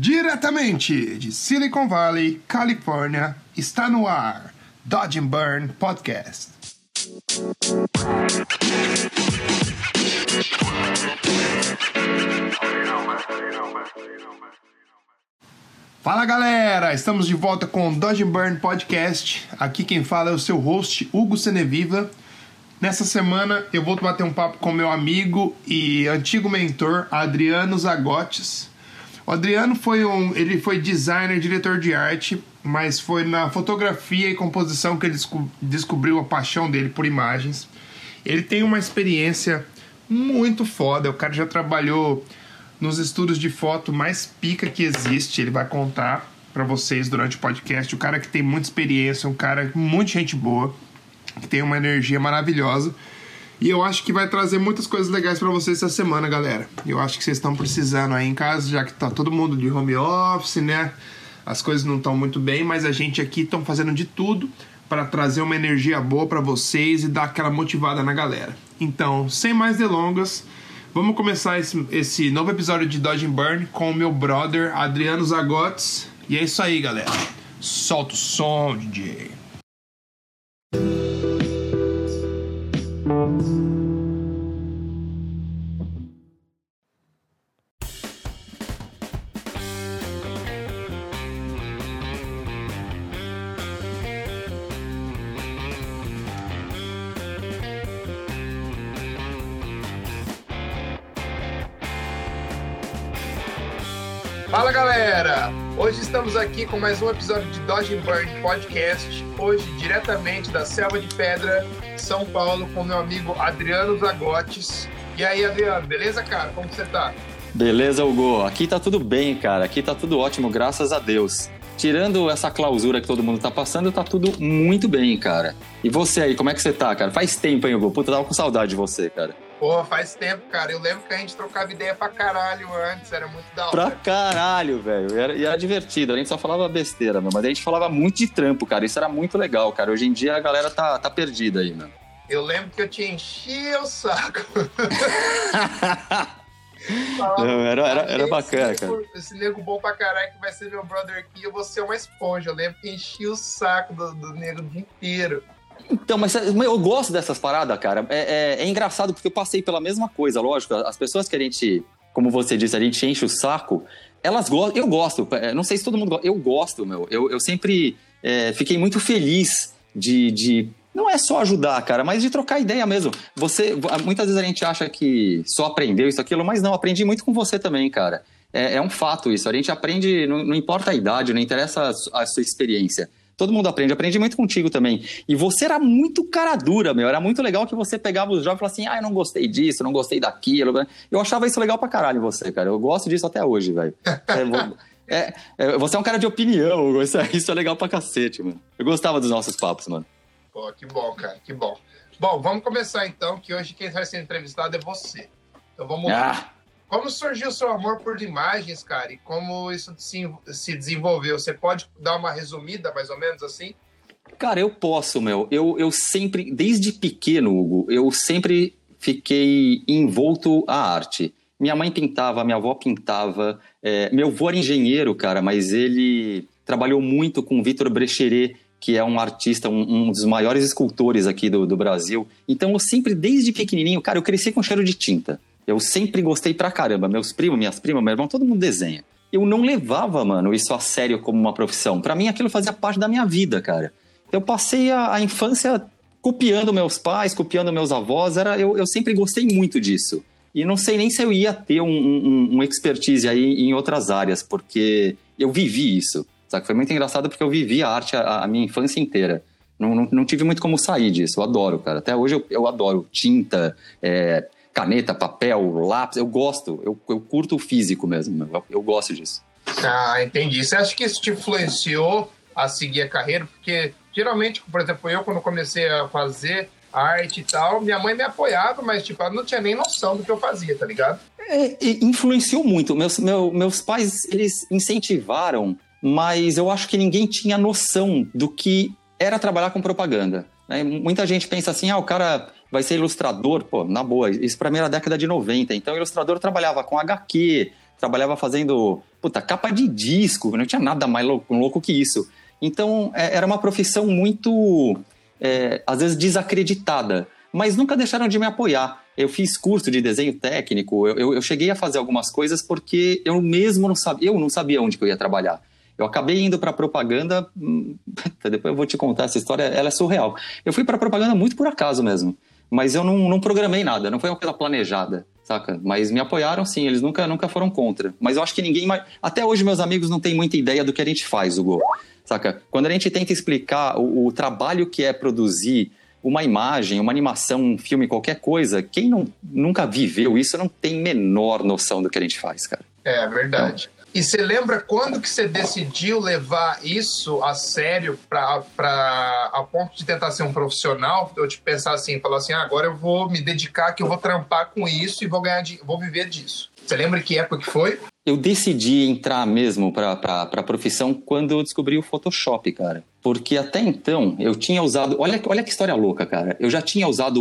Diretamente de Silicon Valley, Califórnia, está no ar Dodge and Burn Podcast. Fala galera, estamos de volta com o Dodge and Burn Podcast. Aqui quem fala é o seu host Hugo Seneviva. Nessa semana eu vou bater um papo com meu amigo e antigo mentor Adriano Zagotes. O Adriano foi um, ele foi designer, diretor de arte, mas foi na fotografia e composição que ele desco descobriu a paixão dele por imagens. Ele tem uma experiência muito foda. O cara já trabalhou nos estudos de foto mais pica que existe. Ele vai contar para vocês durante o podcast. O cara que tem muita experiência, um cara muito gente boa, que tem uma energia maravilhosa. E eu acho que vai trazer muitas coisas legais para vocês essa semana, galera. Eu acho que vocês estão precisando aí em casa, já que tá todo mundo de home office, né? As coisas não estão muito bem, mas a gente aqui estão fazendo de tudo para trazer uma energia boa para vocês e dar aquela motivada na galera. Então, sem mais delongas, vamos começar esse, esse novo episódio de Dodge and Burn com o meu brother Adriano Zagotes. E é isso aí, galera. Solta o som, DJ. Fala galera! Hoje estamos aqui com mais um episódio de Dodge Burn Podcast. Hoje, diretamente da Selva de Pedra, São Paulo, com meu amigo Adriano Zagotes. E aí, Adriano, beleza, cara? Como você tá? Beleza, Hugo. Aqui tá tudo bem, cara. Aqui tá tudo ótimo, graças a Deus. Tirando essa clausura que todo mundo tá passando, tá tudo muito bem, cara. E você aí, como é que você tá, cara? Faz tempo, hein, Hugo? Puta, tava com saudade de você, cara. Porra, faz tempo, cara. Eu lembro que a gente trocava ideia pra caralho antes, era muito da hora. Pra caralho, velho. E era, era divertido, a gente só falava besteira, meu. Mas a gente falava muito de trampo, cara. Isso era muito legal, cara. Hoje em dia a galera tá, tá perdida aí, meu. Eu lembro que eu te enchia o saco. Não, era, era, era "Ah, bacana, esse cara. Esse nego bom pra caralho que vai ser meu brother aqui, eu vou ser uma esponja. Eu lembro que enchia o saco do, do nego o dia inteiro. Então, mas eu gosto dessas paradas, cara. É, é- é engraçado porque eu passei pela mesma coisa, lógico. As pessoas que a gente, como você disse, a gente enche o saco, elas gostam. Eu gosto. é, Não sei se todo mundo gosta. Eu gosto, meu. Eu, eu sempre é, fiquei muito feliz de, de. Não é só ajudar, cara, mas de trocar ideia mesmo. Você, muitas vezes a gente acha que só aprendeu isso, aquilo, mas não, aprendi muito com você também, cara. É, é um fato isso. A gente aprende, não, não importa a idade, não interessa a sua experiência. Todo mundo aprende, aprendi muito contigo também. E você era muito cara dura, meu. Era muito legal que você pegava os jogos e falava assim: ah, eu não gostei disso, não gostei daquilo. Eu achava isso legal pra caralho, você, cara. Eu gosto disso até hoje, velho. É, é, é, você é um cara de opinião, isso é, isso é legal pra cacete, mano. Eu gostava dos nossos papos, mano. Pô, que bom, cara, que bom. Bom, vamos começar então, que hoje quem vai ser entrevistado é você. Então vamos lá. Como surgiu o seu amor por imagens, cara? E como isso se, se desenvolveu? Você pode dar uma resumida, mais ou menos assim? Cara, eu posso, meu. Eu, eu sempre, desde pequeno, Hugo, eu sempre fiquei envolto à arte. Minha mãe pintava, minha avó pintava. é, meu avô era engenheiro, cara, mas ele trabalhou muito com Vitor Brecheret, que é um artista, um, um dos maiores escultores aqui do, do Brasil. Então, eu sempre, desde pequenininho, cara, eu cresci com cheiro de tinta. Eu sempre gostei pra caramba. Meus primos, minhas primas, meu irmão, todo mundo desenha. Eu não levava, mano, isso a sério como uma profissão. Pra mim, aquilo fazia parte da minha vida, cara. Eu passei a, a infância copiando meus pais, copiando meus avós. Era, eu, eu sempre gostei muito disso. E não sei nem se eu ia ter um, um, um expertise aí em outras áreas, porque eu vivi isso. Sabe? Foi muito engraçado porque eu vivi a arte a, a minha infância inteira. Não, não, não tive muito como sair disso. Eu adoro, cara. Até hoje eu, eu adoro tinta, é, caneta, papel, lápis. Eu gosto. Eu, eu curto o físico mesmo. Eu, eu gosto disso. Ah, entendi. Você acha que isso te influenciou a seguir a carreira? Porque geralmente, por exemplo, eu quando comecei a fazer arte e tal, minha mãe me apoiava, mas tipo, ela não tinha nem noção do que eu fazia, tá ligado? É, influenciou muito. Meus, meu, meus pais, eles incentivaram, mas eu acho que ninguém tinha noção do que era trabalhar com propaganda. né? Muita gente pensa assim, ah, o cara vai ser ilustrador. Pô, na boa, isso pra mim era década de 90. Então, ilustrador trabalhava com HQ, trabalhava fazendo, puta, capa de disco, não tinha nada mais louco, louco que isso. Então, é, era uma profissão muito, é, às vezes, desacreditada, mas nunca deixaram de me apoiar. Eu fiz curso de desenho técnico, eu, eu, eu cheguei a fazer algumas coisas porque eu mesmo não sabia, eu não sabia onde eu ia trabalhar. Eu acabei indo para propaganda, hum, depois eu vou te contar essa história, ela é surreal. Eu fui para propaganda muito por acaso mesmo, mas eu não, não programei nada, não foi uma coisa planejada, saca? Mas me apoiaram sim, eles nunca, nunca foram contra. Mas eu acho que ninguém mais. Até hoje, meus amigos não têm muita ideia do que a gente faz, Hugo. Saca? Quando a gente tenta explicar o, o trabalho que é produzir uma imagem, uma animação, um filme, qualquer coisa, quem não, nunca viveu isso não tem menor noção do que a gente faz, cara. É verdade. Então, e você lembra quando que você decidiu levar isso a sério pra, pra, a ponto de tentar ser um profissional? Eu te pensar assim, falar assim, ah, agora eu vou me dedicar, que eu vou trampar com isso e vou ganhar, vou viver disso. Você lembra que época que foi? Eu decidi entrar mesmo para a profissão quando eu descobri o Photoshop, cara. Porque até então eu tinha usado. Olha, olha que história louca, cara. Eu já tinha usado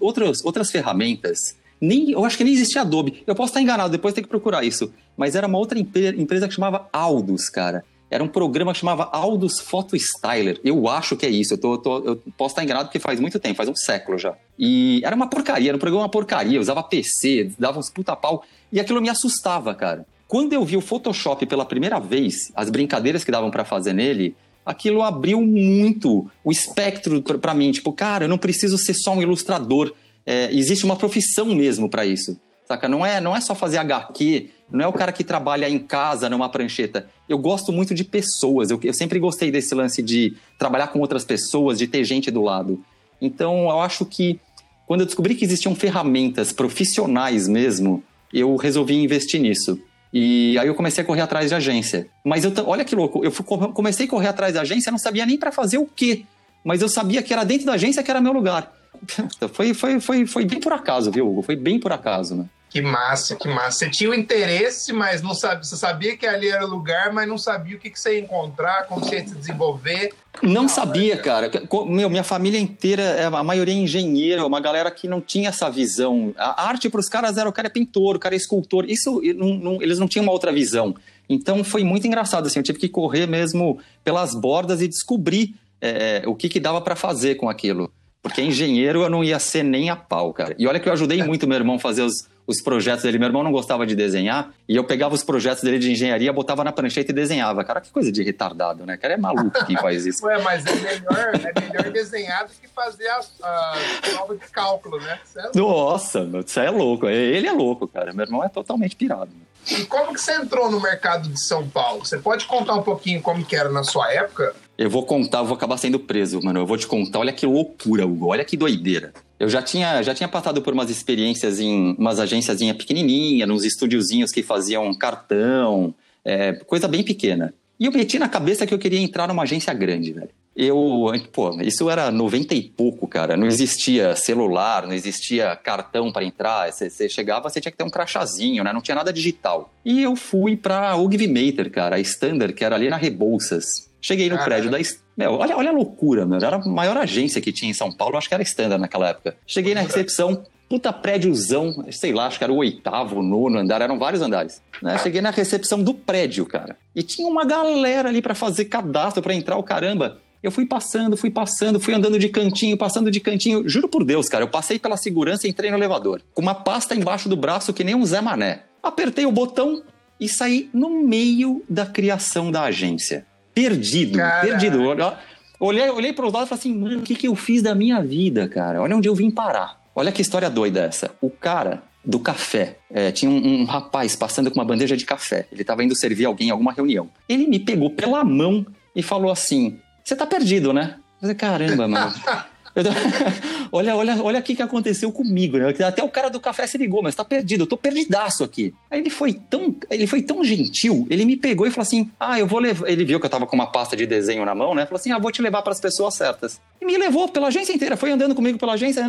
outras, outras ferramentas nem, eu acho que nem existia Adobe. Eu posso estar enganado, depois tem que procurar isso. Mas era uma outra empresa que chamava Aldus, cara. Era um programa que chamava Aldus Photo Styler. Eu acho que é isso. Eu, tô, tô, eu posso estar enganado porque faz muito tempo, faz um século já. E era uma porcaria, era um programa uma porcaria. Eu usava PC, dava uns puta pau. E aquilo me assustava, cara. Quando eu vi o Photoshop pela primeira vez, as brincadeiras que davam para fazer nele, aquilo abriu muito o espectro para mim. Tipo, cara, eu não preciso ser só um ilustrador é, existe uma profissão mesmo para isso. Saca? Não é, não é só fazer HQ, não é o cara que trabalha em casa numa prancheta. Eu gosto muito de pessoas, eu, eu sempre gostei desse lance de trabalhar com outras pessoas, de ter gente do lado. Então eu acho que quando eu descobri que existiam ferramentas profissionais mesmo, eu resolvi investir nisso. E aí eu comecei a correr atrás de agência. Mas eu, olha que louco, eu comecei a correr atrás da agência, não sabia nem para fazer o quê. Mas eu sabia que era dentro da agência que era meu lugar. foi, foi, foi, foi bem por acaso, viu, Hugo? Foi bem por acaso, né? Que massa, que massa. Você tinha o interesse, mas não sabia. Você sabia que ali era o lugar, mas não sabia o que, que você ia encontrar, como você ia se desenvolver. Não, sabia, é... cara. Meu, minha família inteira, é, a maioria é engenheira, uma galera que não tinha essa visão. A arte para os caras era o cara é pintor, o cara é escultor. Isso não, não, eles não tinham uma outra visão. Então foi muito engraçado, assim. Eu tive que correr mesmo pelas bordas e descobrir é, o que, que dava para fazer com aquilo. Porque engenheiro eu não ia ser nem a pau, cara. E olha que eu ajudei muito meu irmão a fazer os, os projetos dele. Meu irmão não gostava de desenhar e eu pegava os projetos dele de engenharia, botava na prancheta e desenhava. Cara, que coisa de retardado, né? Cara, é maluco quem faz isso. Ué, mas é melhor, é melhor desenhar do que fazer a, a prova de cálculo, né? É Nossa, isso é louco. Ele é louco, cara. Meu irmão é totalmente pirado. E como que você entrou no mercado de São Paulo? Você pode contar um pouquinho como que era na sua época? Eu vou contar, eu vou acabar sendo preso, mano. Eu vou te contar, olha que loucura, Hugo. Olha que doideira. Eu já tinha, já tinha passado por umas experiências em umas agênciazinha pequenininha, nos estúdiozinhos que faziam cartão, é, coisa bem pequena. E eu meti na cabeça que eu queria entrar numa agência grande, velho. Eu, pô, isso era 90 e pouco, cara. Não existia celular, não existia cartão para entrar. Você chegava, você tinha que ter um crachazinho, né? Não tinha nada digital. E eu fui pra Ugvimator, cara, a Standard, que era ali na Rebouças. Cheguei no prédio da. Meu, olha, olha a loucura, meu. Era a maior agência que tinha em São Paulo, acho que era Standard naquela época. Cheguei na recepção, puta prédiozão, sei lá, acho que era o oitavo, nono andar, eram vários andares. Né? Cheguei na recepção do prédio, cara. E tinha uma galera ali para fazer cadastro para entrar, o caramba. Eu fui passando, fui passando, fui andando de cantinho, passando de cantinho. Juro por Deus, cara, eu passei pela segurança e entrei no elevador. Com uma pasta embaixo do braço que nem um Zé Mané. Apertei o botão e saí no meio da criação da agência perdido, Caraca. perdido. Olhei, olhei para os lados e falei assim, mano, o que, que eu fiz da minha vida, cara? Olha onde eu vim parar. Olha que história doida essa. O cara do café, é, tinha um, um, rapaz passando com uma bandeja de café. Ele estava indo servir alguém em alguma reunião. Ele me pegou pela mão e falou assim: Você tá perdido, né? Eu falei, caramba, mano. olha, olha, olha o que aconteceu comigo, né? Até o cara do café se ligou, mas tá perdido, eu tô perdidaço aqui. Aí ele foi tão, ele foi tão gentil, ele me pegou e falou assim: "Ah, eu vou levar". Ele viu que eu tava com uma pasta de desenho na mão, né? Falou assim: "Ah, vou te levar para as pessoas certas". E me levou pela agência inteira, foi andando comigo pela agência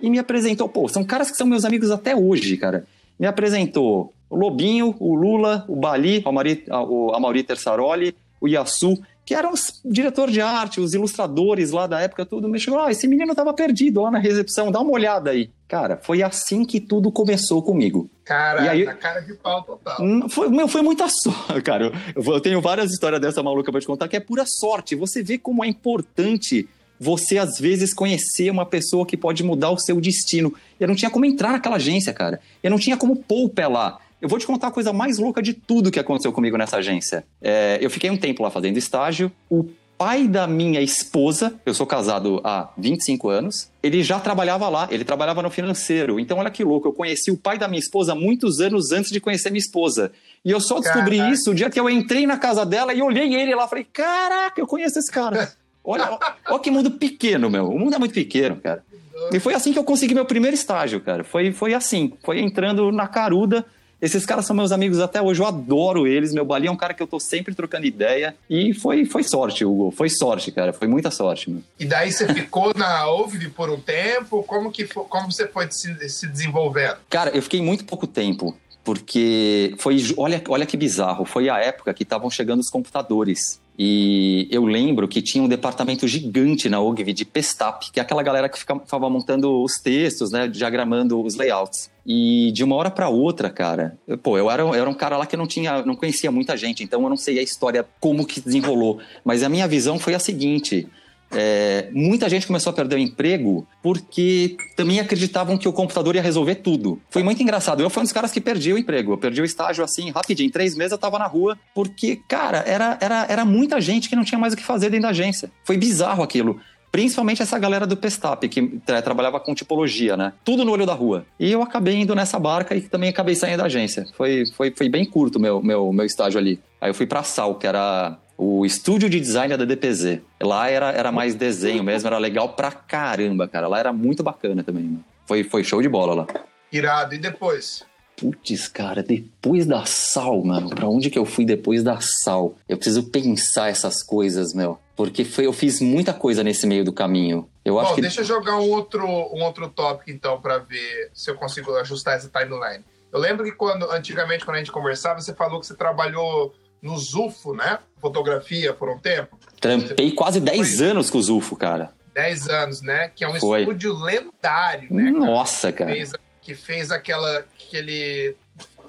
e me apresentou, pô, são caras que são meus amigos até hoje, cara. Me apresentou o Lobinho, o Lula, o Bali, o Amaury Tersaroli, o Yasu que eram os diretor de arte, os ilustradores lá da época, tudo, me chegou, ah, esse menino tava perdido lá na recepção, dá uma olhada aí. Cara, foi assim que tudo começou comigo. Cara, e aí, a cara de pau total. Foi, meu, foi muita sorte, cara. Eu, eu tenho várias histórias dessa maluca pra te contar que é pura sorte. Você vê como é importante você, às vezes, conhecer uma pessoa que pode mudar o seu destino. Eu não tinha como entrar naquela agência, cara. Eu não tinha como pôr o pé lá. Eu vou te contar a coisa mais louca de tudo que aconteceu comigo nessa agência. É, eu fiquei um tempo lá fazendo estágio. O pai da minha esposa, eu sou casado há 25 anos, ele já trabalhava lá, ele trabalhava no financeiro. Então, olha que louco, eu conheci o pai da minha esposa muitos anos antes de conhecer minha esposa. E eu só descobri Caraca. isso o dia que eu entrei na casa dela e olhei ele lá e falei: Caraca, eu conheço esse cara. Olha, olha que mundo pequeno, meu. O mundo é muito pequeno, cara. E foi assim que eu consegui meu primeiro estágio, cara. Foi, foi assim, foi entrando na caruda esses caras são meus amigos até hoje, eu adoro eles. Meu Balinha é um cara que eu tô sempre trocando ideia. E foi, foi sorte, Hugo. Foi sorte, cara. Foi muita sorte. Meu. E daí você ficou na OVNI por um tempo? Como, que foi, como você foi se, se desenvolvendo? Cara, eu fiquei muito pouco tempo porque foi olha, olha que bizarro, foi a época que estavam chegando os computadores. E eu lembro que tinha um departamento gigante na OGV de Pestap, que é aquela galera que ficava montando os textos, né, diagramando os layouts. E de uma hora para outra, cara, eu, pô, eu era, eu era um cara lá que não tinha, não conhecia muita gente, então eu não sei a história como que desenrolou, mas a minha visão foi a seguinte: é, muita gente começou a perder o emprego porque também acreditavam que o computador ia resolver tudo. Foi muito engraçado. Eu fui um dos caras que perdi o emprego. Eu perdi o estágio assim, rapidinho. Em três meses eu tava na rua, porque, cara, era, era, era muita gente que não tinha mais o que fazer dentro da agência. Foi bizarro aquilo. Principalmente essa galera do Pestap, que trabalhava com tipologia, né? Tudo no olho da rua. E eu acabei indo nessa barca e também acabei saindo da agência. Foi, foi, foi bem curto meu, meu, meu estágio ali. Aí eu fui pra Sal, que era o estúdio de design da DPZ. Lá era, era mais desenho mesmo, era legal pra caramba, cara. Lá era muito bacana também. Foi, foi show de bola lá. Irado. E depois? Putz, cara, depois da sal, mano, pra onde que eu fui depois da sal? Eu preciso pensar essas coisas, meu. Porque foi, eu fiz muita coisa nesse meio do caminho. Eu Bom, acho que... deixa eu jogar um outro, um outro tópico, então, para ver se eu consigo ajustar essa timeline. Eu lembro que quando, antigamente, quando a gente conversava, você falou que você trabalhou no Zufo, né? Fotografia por um tempo. Trampei quase 10 anos com o Zufo, cara. 10 anos, né? Que é um Foi. estúdio lendário, né? Nossa, cara. Que fez, que fez aquela. Aquele.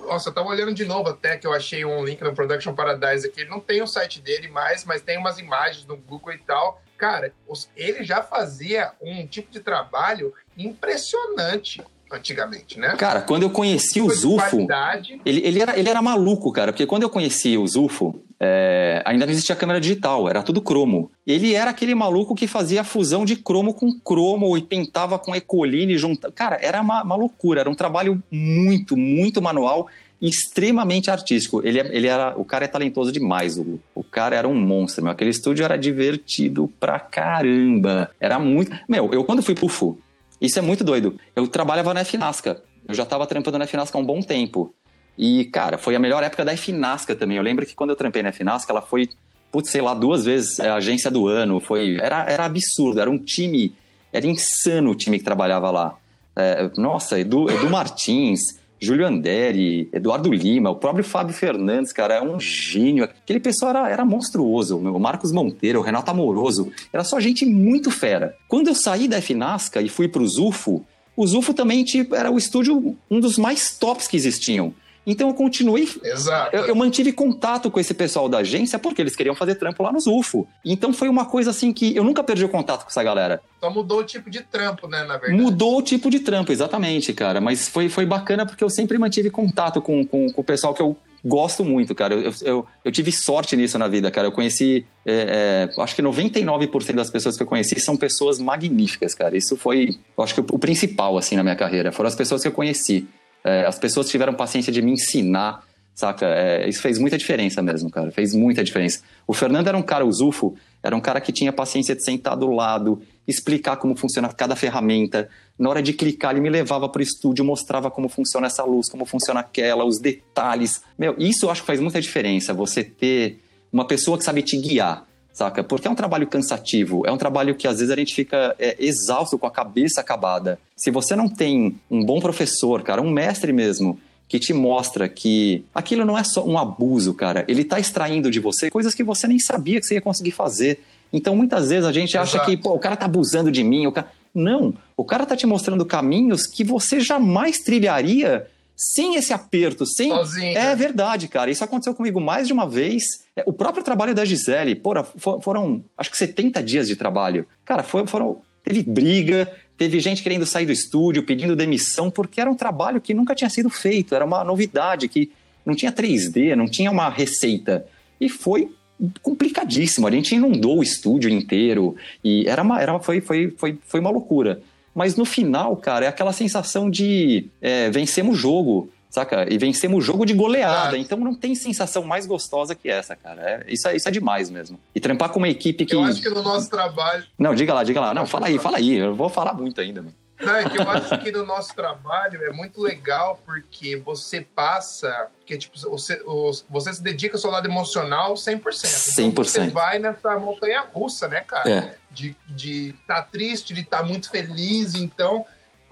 Nossa, eu tava olhando de novo até que eu achei um link no Production Paradise aqui. Ele não tem o site dele mais, mas tem umas imagens no Google e tal. Cara, ele já fazia um tipo de trabalho impressionante antigamente, né? Cara, quando eu conheci o Zufo, ele, ele, era, ele era maluco, cara, porque quando eu conheci o Zufo, é, ainda não existia câmera digital, era tudo cromo. Ele era aquele maluco que fazia fusão de cromo com cromo e pintava com ecoline junto. Cara, era uma, uma loucura, era um trabalho muito, muito manual extremamente artístico. Ele, é, ele era, o cara é talentoso demais, o, cara era um monstro, meu. Aquele estúdio era divertido pra caramba. Era muito. Meu, eu quando fui pro FU, isso é muito doido. Eu trabalhava na FNASCA. Eu já estava trampando na FNASCA há um bom tempo. E, cara, foi a melhor época da FNASCA também. Eu lembro que quando eu trampei na FNASCA, ela foi, putz, sei lá, duas vezes a agência do ano. Foi, era, era absurdo, era um time, era insano o time que trabalhava lá. É, nossa, Edu, Edu Martins, Júlio Anderi, Eduardo Lima, o próprio Fábio Fernandes, cara, é um gênio. Aquele pessoal era, era monstruoso. O Marcos Monteiro, o Renato Amoroso, era só gente muito fera. Quando eu saí da FNASCA e fui pro Zufo, o Zufo também tipo, era o estúdio, um dos mais tops que existiam. Então eu continuei. Exato. Eu, eu, mantive contato com esse pessoal da agência porque eles queriam fazer trampo lá no Zufo. Então foi uma coisa assim que eu nunca perdi o contato com essa galera. Só mudou o tipo de trampo, né, na verdade. Mudou o tipo de trampo, exatamente, cara. Mas foi, foi bacana porque eu sempre mantive contato com, com, com o pessoal que eu gosto muito, cara. Eu, eu, eu, tive sorte nisso na vida, cara. Eu conheci, é, é, acho que 99% das pessoas que eu conheci são pessoas magníficas, cara. Isso foi, acho que o, o principal, assim, na minha carreira. Foram as pessoas que eu conheci. É, as pessoas tiveram paciência de me ensinar, saca? É, isso fez muita diferença mesmo, cara. Fez muita diferença. O Fernando era um cara, o Zufo, era um cara que tinha paciência de sentar do lado, explicar como funciona cada ferramenta. Na hora de clicar, ele me levava para o estúdio, mostrava como funciona essa luz, como funciona aquela, os detalhes. Meu, isso eu acho que faz muita diferença, você ter uma pessoa que sabe te guiar saca? Porque é um trabalho cansativo, é um trabalho que às vezes a gente fica é, exausto com a cabeça acabada. Se você não tem um bom professor, cara, um mestre mesmo, que te mostra que aquilo não é só um abuso, cara, ele tá extraindo de você coisas que você nem sabia que você ia conseguir fazer. Então, muitas vezes a gente acha Exato. que, pô, o cara tá abusando de mim, o cara... Não, o O cara tá te mostrando caminhos que você jamais trilharia sem esse aperto, sem. Sozinho. É verdade, cara. Isso aconteceu comigo mais de uma vez. É, o próprio trabalho da Gisele, porra, foram acho que 70 dias de trabalho. Cara, foram. Teve briga, teve gente querendo sair do estúdio, pedindo demissão, porque era um trabalho que nunca tinha sido feito, era uma novidade, que não tinha 3D, não tinha uma receita. E foi complicadíssimo. A gente inundou o estúdio inteiro e era uma, era, foi, foi, foi, foi uma loucura. Mas no final, cara, é aquela sensação de é, vencemos o jogo, saca? E vencemos o jogo de goleada. Então não tem sensação mais gostosa que essa, cara. É, isso, é, isso é demais mesmo. E trampar com uma equipe que. Eu acho que no nosso trabalho. Não, diga lá, diga lá. Não, fala aí, fala aí. Eu vou falar muito ainda, mano. Não, é que eu acho que no nosso trabalho é muito legal porque você passa, porque tipo, você, você se dedica ao seu lado emocional 100%. 100%. Então você vai nessa montanha russa, né, cara? É. De estar tá triste, de estar tá muito feliz, então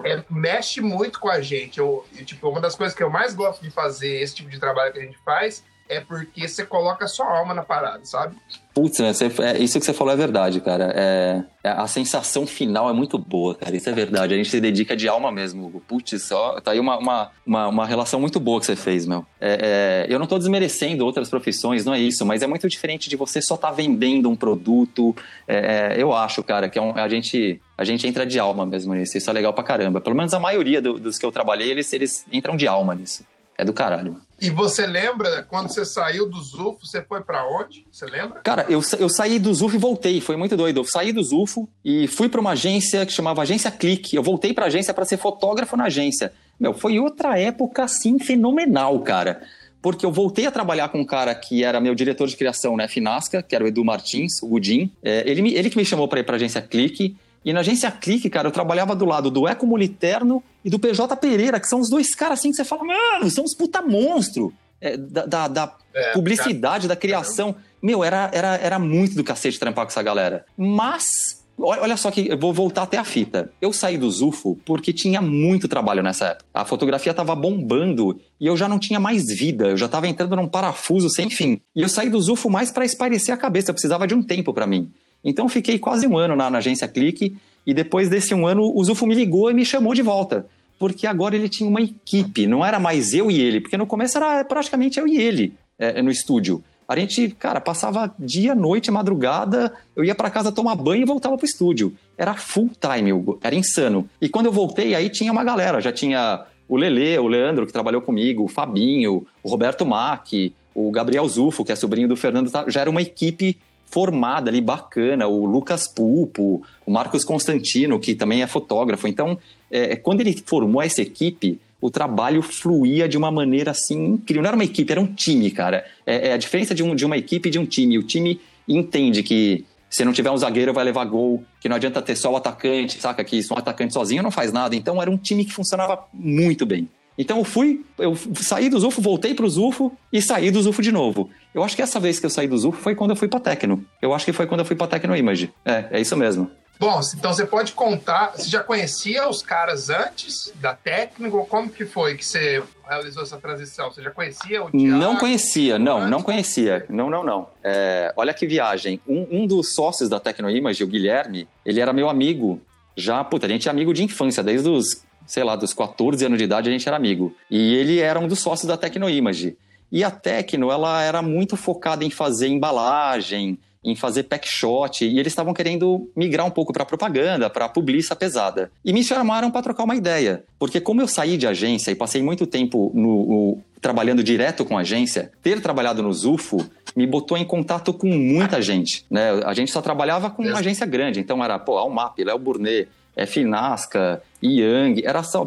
é, mexe muito com a gente. Eu, eu, tipo, uma das coisas que eu mais gosto de fazer, esse tipo de trabalho que a gente faz, é porque você coloca a sua alma na parada, sabe? Putz, né, é, isso que você falou é verdade, cara. É, é, a sensação final é muito boa, cara. Isso é verdade. A gente se dedica de alma mesmo. Putz, só, tá aí uma, uma, uma, uma, relação muito boa que você fez, meu. É, é eu não tô desmerecendo outras profissões, não é isso, mas é muito diferente de você só tá vendendo um produto. É, eu acho, cara, que um, a, gente, a gente entra de alma mesmo nisso. Isso é legal pra caramba. Pelo menos a maioria do, dos que eu trabalhei, eles, eles entram de alma nisso. É do caralho. E você lembra quando você saiu do Zufo, você foi para onde? Você lembra? Cara, eu, eu saí do Zufo e voltei, foi muito doido. Eu saí do Zufo e fui para uma agência que chamava Agência Clique. Eu voltei para agência para ser fotógrafo na agência. Meu, foi outra época assim fenomenal, cara. Porque eu voltei a trabalhar com um cara que era meu diretor de criação, né, Finasca, que era o Edu Martins, o Gudim. É, ele, ele que me chamou para ir para agência Clique. E na agência Clique, cara, eu trabalhava do lado do Eco Moliterno e do PJ Pereira, que são os dois caras assim que você fala, mano, são os puta monstro é, da, da, da é, publicidade, cara. da criação. Meu, era, era, era muito do cacete trampar com essa galera. Mas, olha só que eu vou voltar até a fita. Eu saí do Zufo porque tinha muito trabalho nessa época. A fotografia tava bombando e eu já não tinha mais vida. Eu já tava entrando num parafuso sem fim. E eu saí do Zufo mais para espairecer a cabeça. Eu precisava de um tempo para mim. Então fiquei quase um ano na, na agência Clique e depois desse um ano o Zufo me ligou e me chamou de volta. Porque agora ele tinha uma equipe, não era mais eu e ele, porque no começo era praticamente eu e ele é, no estúdio. A gente, cara, passava dia, noite, madrugada, eu ia para casa tomar banho e voltava pro estúdio. Era full time, era insano. E quando eu voltei, aí tinha uma galera, já tinha o Lele, o Leandro, que trabalhou comigo, o Fabinho, o Roberto Mack, o Gabriel Zufo, que é sobrinho do Fernando, já era uma equipe formada ali, bacana, o Lucas Pulpo, o Marcos Constantino, que também é fotógrafo. Então, é, quando ele formou essa equipe, o trabalho fluía de uma maneira assim incrível. Não era uma equipe, era um time, cara. É, é a diferença de, um, de uma equipe e de um time. O time entende que se não tiver um zagueiro vai levar gol, que não adianta ter só o atacante, saca? Que um atacante sozinho não faz nada. Então era um time que funcionava muito bem. Então eu fui, eu saí do Zufo, voltei para o Zufo e saí do Zufo de novo. Eu acho que essa vez que eu saí do Zufo foi quando eu fui para Tecno. Eu acho que foi quando eu fui para Tecno Image. É, é isso mesmo. Bom, então você pode contar, você já conhecia os caras antes da Tecno? Como que foi que você realizou essa transição? Você já conhecia o Thiago? Não conhecia, não, antes? não conhecia. Não, não, não. É, olha que viagem. Um, um dos sócios da Tecno Image, o Guilherme, ele era meu amigo já, puta, a gente é amigo de infância, desde os sei lá, dos 14 anos de idade a gente era amigo. E ele era um dos sócios da Tecnoimage. E a Tecno, ela era muito focada em fazer embalagem, em fazer pack shot, e eles estavam querendo migrar um pouco para propaganda, para publicidade pesada. E me chamaram para trocar uma ideia, porque como eu saí de agência e passei muito tempo no, no, trabalhando direto com agência, ter trabalhado no Zufo me botou em contato com muita gente, né? A gente só trabalhava com uma agência grande, então era, pô, Almap, Léo Burnet, é, Finasca, Yang, era só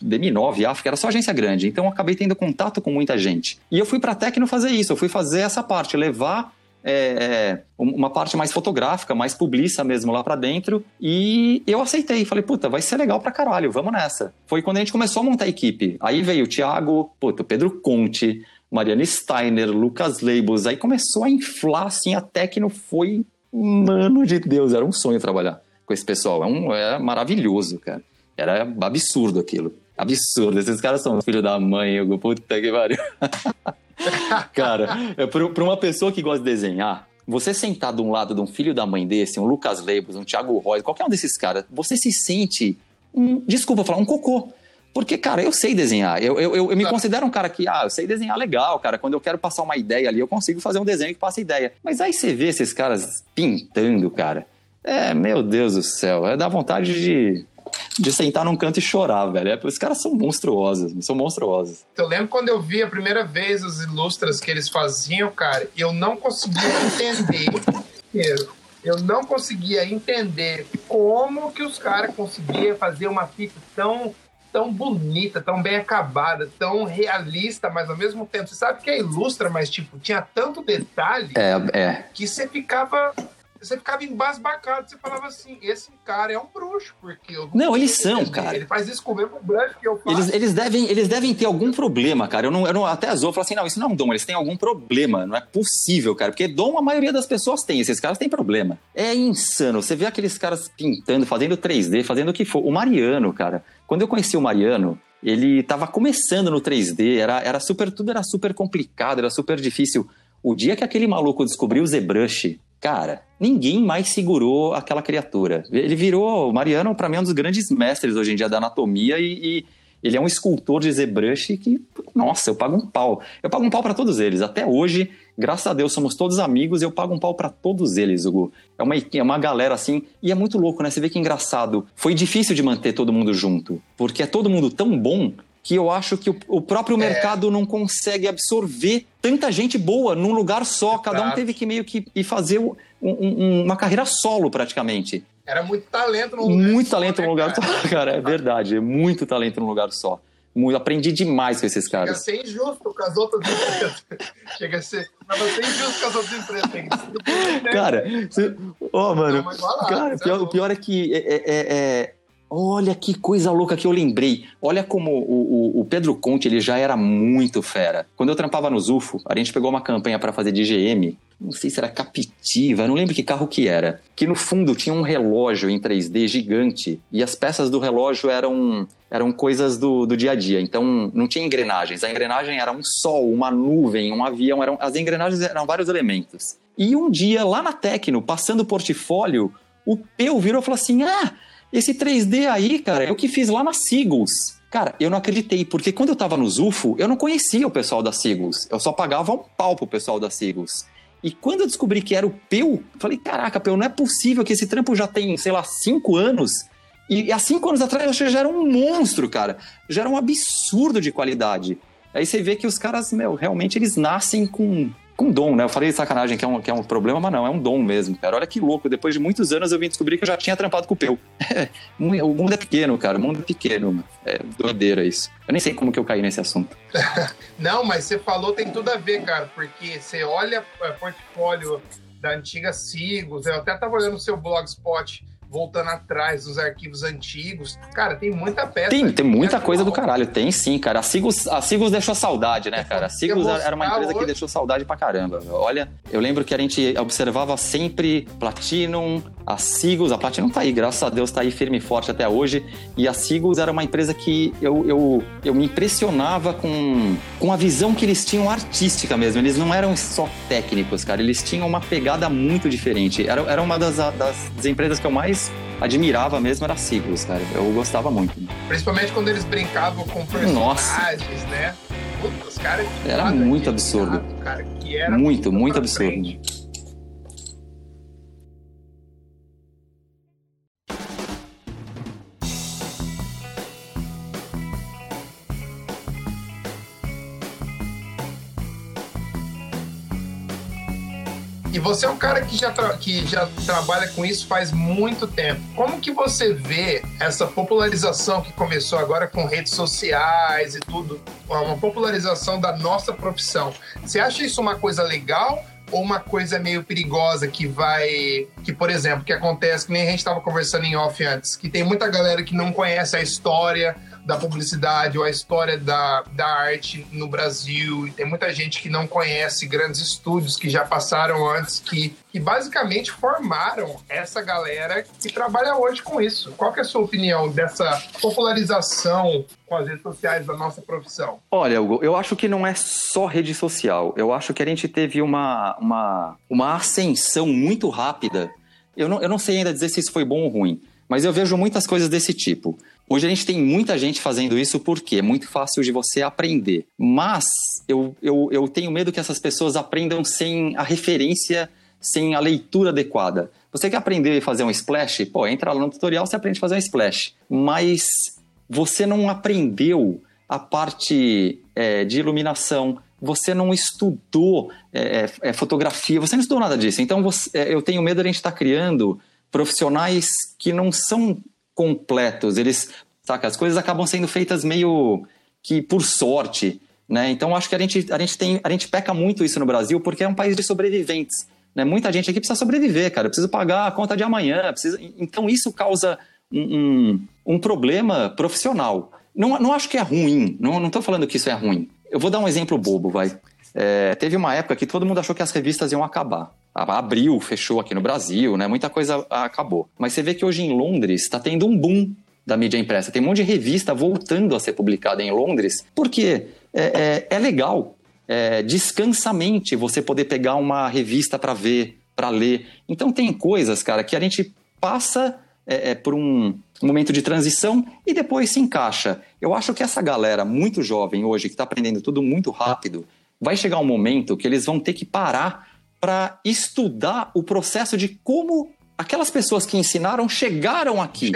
Deminov, África, era só agência grande. Então eu acabei tendo contato com muita gente. E eu fui para a Tecno fazer isso, eu fui fazer essa parte, levar é, é, uma parte mais fotográfica, mais publiça mesmo lá para dentro. E eu aceitei, falei, puta, vai ser legal pra caralho, vamos nessa. Foi quando a gente começou a montar a equipe. Aí veio o Thiago, puta, Pedro Conte, Mariana Steiner, Lucas Leibos. Aí começou a inflar, assim, a Tecno foi, mano de Deus, era um sonho trabalhar com esse pessoal. É, um, é maravilhoso, cara. Era absurdo aquilo. Absurdo. Esses caras são filho da mãe, Hugo. Puta que pariu. cara, é para uma pessoa que gosta de desenhar, você sentar de um lado de um filho da mãe desse, um Lucas Leibos, um Thiago Roy, qualquer um desses caras, você se sente um desculpa falar, um cocô. Porque, cara, eu sei desenhar. Eu, eu, eu, eu me tá. considero um cara que, ah, eu sei desenhar legal, cara. Quando eu quero passar uma ideia ali, eu consigo fazer um desenho que passa ideia. Mas aí você vê esses caras pintando, cara. É, meu Deus do céu. É dar vontade de, de sentar num canto e chorar, velho. É, os caras são monstruosos, são monstruosos. Eu lembro quando eu vi a primeira vez os ilustras que eles faziam, cara, eu não conseguia entender. eu não conseguia entender como que os caras conseguiam fazer uma fita tão tão bonita, tão bem acabada, tão realista, mas ao mesmo tempo, você sabe que é ilustra, mas tipo, tinha tanto detalhe é, é. que você ficava você ficava embasbacado, você falava assim, esse cara é um bruxo, porque eu não, eles são, cara. Ele faz isso com o mesmo brush que eu faço. Eles, eles, devem, eles devem ter algum problema, cara. Eu não, eu não até azul, eu falo assim, não, isso não é um dom, eles têm algum problema, não é possível, cara, porque dom a maioria das pessoas tem, esses caras têm problema. É insano, você vê aqueles caras pintando, fazendo 3D, fazendo o que for. O Mariano, cara, quando eu conheci o Mariano, ele estava começando no 3D, era, era super, tudo era super complicado, era super difícil. O dia que aquele maluco descobriu o ZBrush, cara, ninguém mais segurou aquela criatura. Ele virou, Mariano, para mim, é um dos grandes mestres hoje em dia da anatomia e, e ele é um escultor de ZBrush que, nossa, eu pago um pau. Eu pago um pau para todos eles. Até hoje, graças a Deus, somos todos amigos e eu pago um pau para todos eles, Hugo. É uma, é uma galera assim, e é muito louco, né? Você vê que engraçado. Foi difícil de manter todo mundo junto, porque é todo mundo tão bom que eu acho que o, o próprio é. mercado não consegue absorver tanta gente boa num lugar só. Exato. Cada um teve que meio que ir fazer um, um, uma carreira solo, praticamente. Era muito talento no lugar Muito só, talento né, lugar cara? só, cara. É verdade. É muito talento num lugar só. Muito, aprendi demais com esses caras. Chega a ser injusto com as outras empresas. Chega a ser. Mas ser injusto com as outras empresas. Que cara, ó, oh, mano. Não, cara, o pior, é pior é que é, é, é Olha que coisa louca que eu lembrei. Olha como o, o, o, Pedro Conte ele já era muito fera. Quando eu trampava no Zufo, a gente pegou uma campanha para fazer de GM. Não sei se era Captiva, não lembro que carro que era. Que no fundo tinha um relógio em 3D gigante e as peças do relógio eram eram coisas do, do dia a dia. Então não tinha engrenagens. A engrenagem era um sol, uma nuvem, um avião. Eram, as engrenagens eram vários elementos. E um dia lá na Tecno, passando o portfólio, o Peu virou e falou assim: Ah esse 3D aí, cara, eu que fiz lá na Sigils. Cara, eu não acreditei, porque quando eu tava no Zufo, eu não conhecia o pessoal da Sigils. Eu só pagava um pau pro pessoal da Sigils. E quando eu descobri que era o Peu, falei, caraca, Peu, não é possível que esse trampo já tem, sei lá, cinco anos. E há cinco anos atrás eu já era um monstro, cara. Já era um absurdo de qualidade. Aí você vê que os caras, meu, realmente eles nascem com com dom, né? Eu falei de sacanagem que é, um, que é um problema, mas não, é um dom mesmo, cara. Olha que louco, depois de muitos anos eu vim descobrir que eu já tinha trampado com o Peu. o mundo é pequeno, cara, o mundo é pequeno. É doideira isso. Eu nem sei como que eu caí nesse assunto. não, mas você falou tem tudo a ver, cara, porque você olha o é, portfólio da antiga Sigos, eu até tava olhando o seu blogspot, voltando atrás dos arquivos antigos. Cara, tem muita peça. Tem, tem muita coisa do caralho. Tem sim, cara. A Sigos, a Sigos deixou saudade, né, cara? A Sigos era uma empresa hoje. que deixou saudade pra caramba. Olha, eu lembro que a gente observava sempre Platinum, a Sigos. A Platinum tá aí, graças a Deus, tá aí firme e forte até hoje. E a Sigos era uma empresa que eu, eu, eu me impressionava com, com a visão que eles tinham artística mesmo. Eles não eram só técnicos, cara. Eles tinham uma pegada muito diferente. Era, era uma das, das empresas que eu mais admirava mesmo era Siglos, cara. Eu gostava muito. Principalmente quando eles brincavam com personagens, Nossa. né? Puta, os caras Era muito absurdo. Cara, muito, muito absurdo. Frente. Você é um cara que já, que já trabalha com isso faz muito tempo. Como que você vê essa popularização que começou agora com redes sociais e tudo, uma popularização da nossa profissão? Você acha isso uma coisa legal ou uma coisa meio perigosa que vai. Que, por exemplo, que acontece, que nem a gente estava conversando em off antes, que tem muita galera que não conhece a história da publicidade ou a história da, da arte no Brasil. E tem muita gente que não conhece grandes estúdios que já passaram antes, que, que basicamente formaram essa galera que trabalha hoje com isso. Qual é a sua opinião dessa popularização com as redes sociais da nossa profissão? Olha, Hugo, eu acho que não é só rede social. Eu acho que a gente teve uma, uma, uma ascensão muito rápida. Eu não, eu não sei ainda dizer se isso foi bom ou ruim, mas eu vejo muitas coisas desse tipo Hoje a gente tem muita gente fazendo isso porque é muito fácil de você aprender. Mas eu, eu, eu tenho medo que essas pessoas aprendam sem a referência, sem a leitura adequada. Você quer aprender a fazer um splash? Pô, entra lá no tutorial, você aprende a fazer um splash. Mas você não aprendeu a parte é, de iluminação, você não estudou é, é, é fotografia, você não estudou nada disso. Então você, é, eu tenho medo de a gente estar tá criando profissionais que não são completos. Eles, saca, as coisas acabam sendo feitas meio que por sorte, né? Então acho que a gente, a gente tem, a gente peca muito isso no Brasil porque é um país de sobreviventes, né? Muita gente aqui precisa sobreviver, cara, precisa pagar a conta de amanhã, precisa... então isso causa um, um, um problema profissional. Não, não acho que é ruim, não, não tô falando que isso é ruim. Eu vou dar um exemplo bobo, vai. É, teve uma época que todo mundo achou que as revistas iam acabar. Abriu, fechou aqui no Brasil, né? Muita coisa acabou. Mas você vê que hoje em Londres está tendo um boom da mídia impressa. Tem um monte de revista voltando a ser publicada em Londres, porque é, é, é legal. É, descansa a mente você poder pegar uma revista para ver, para ler. Então tem coisas, cara, que a gente passa é, é, por um momento de transição e depois se encaixa. Eu acho que essa galera muito jovem hoje, que está aprendendo tudo muito rápido, vai chegar um momento que eles vão ter que parar para estudar o processo de como aquelas pessoas que ensinaram chegaram aqui.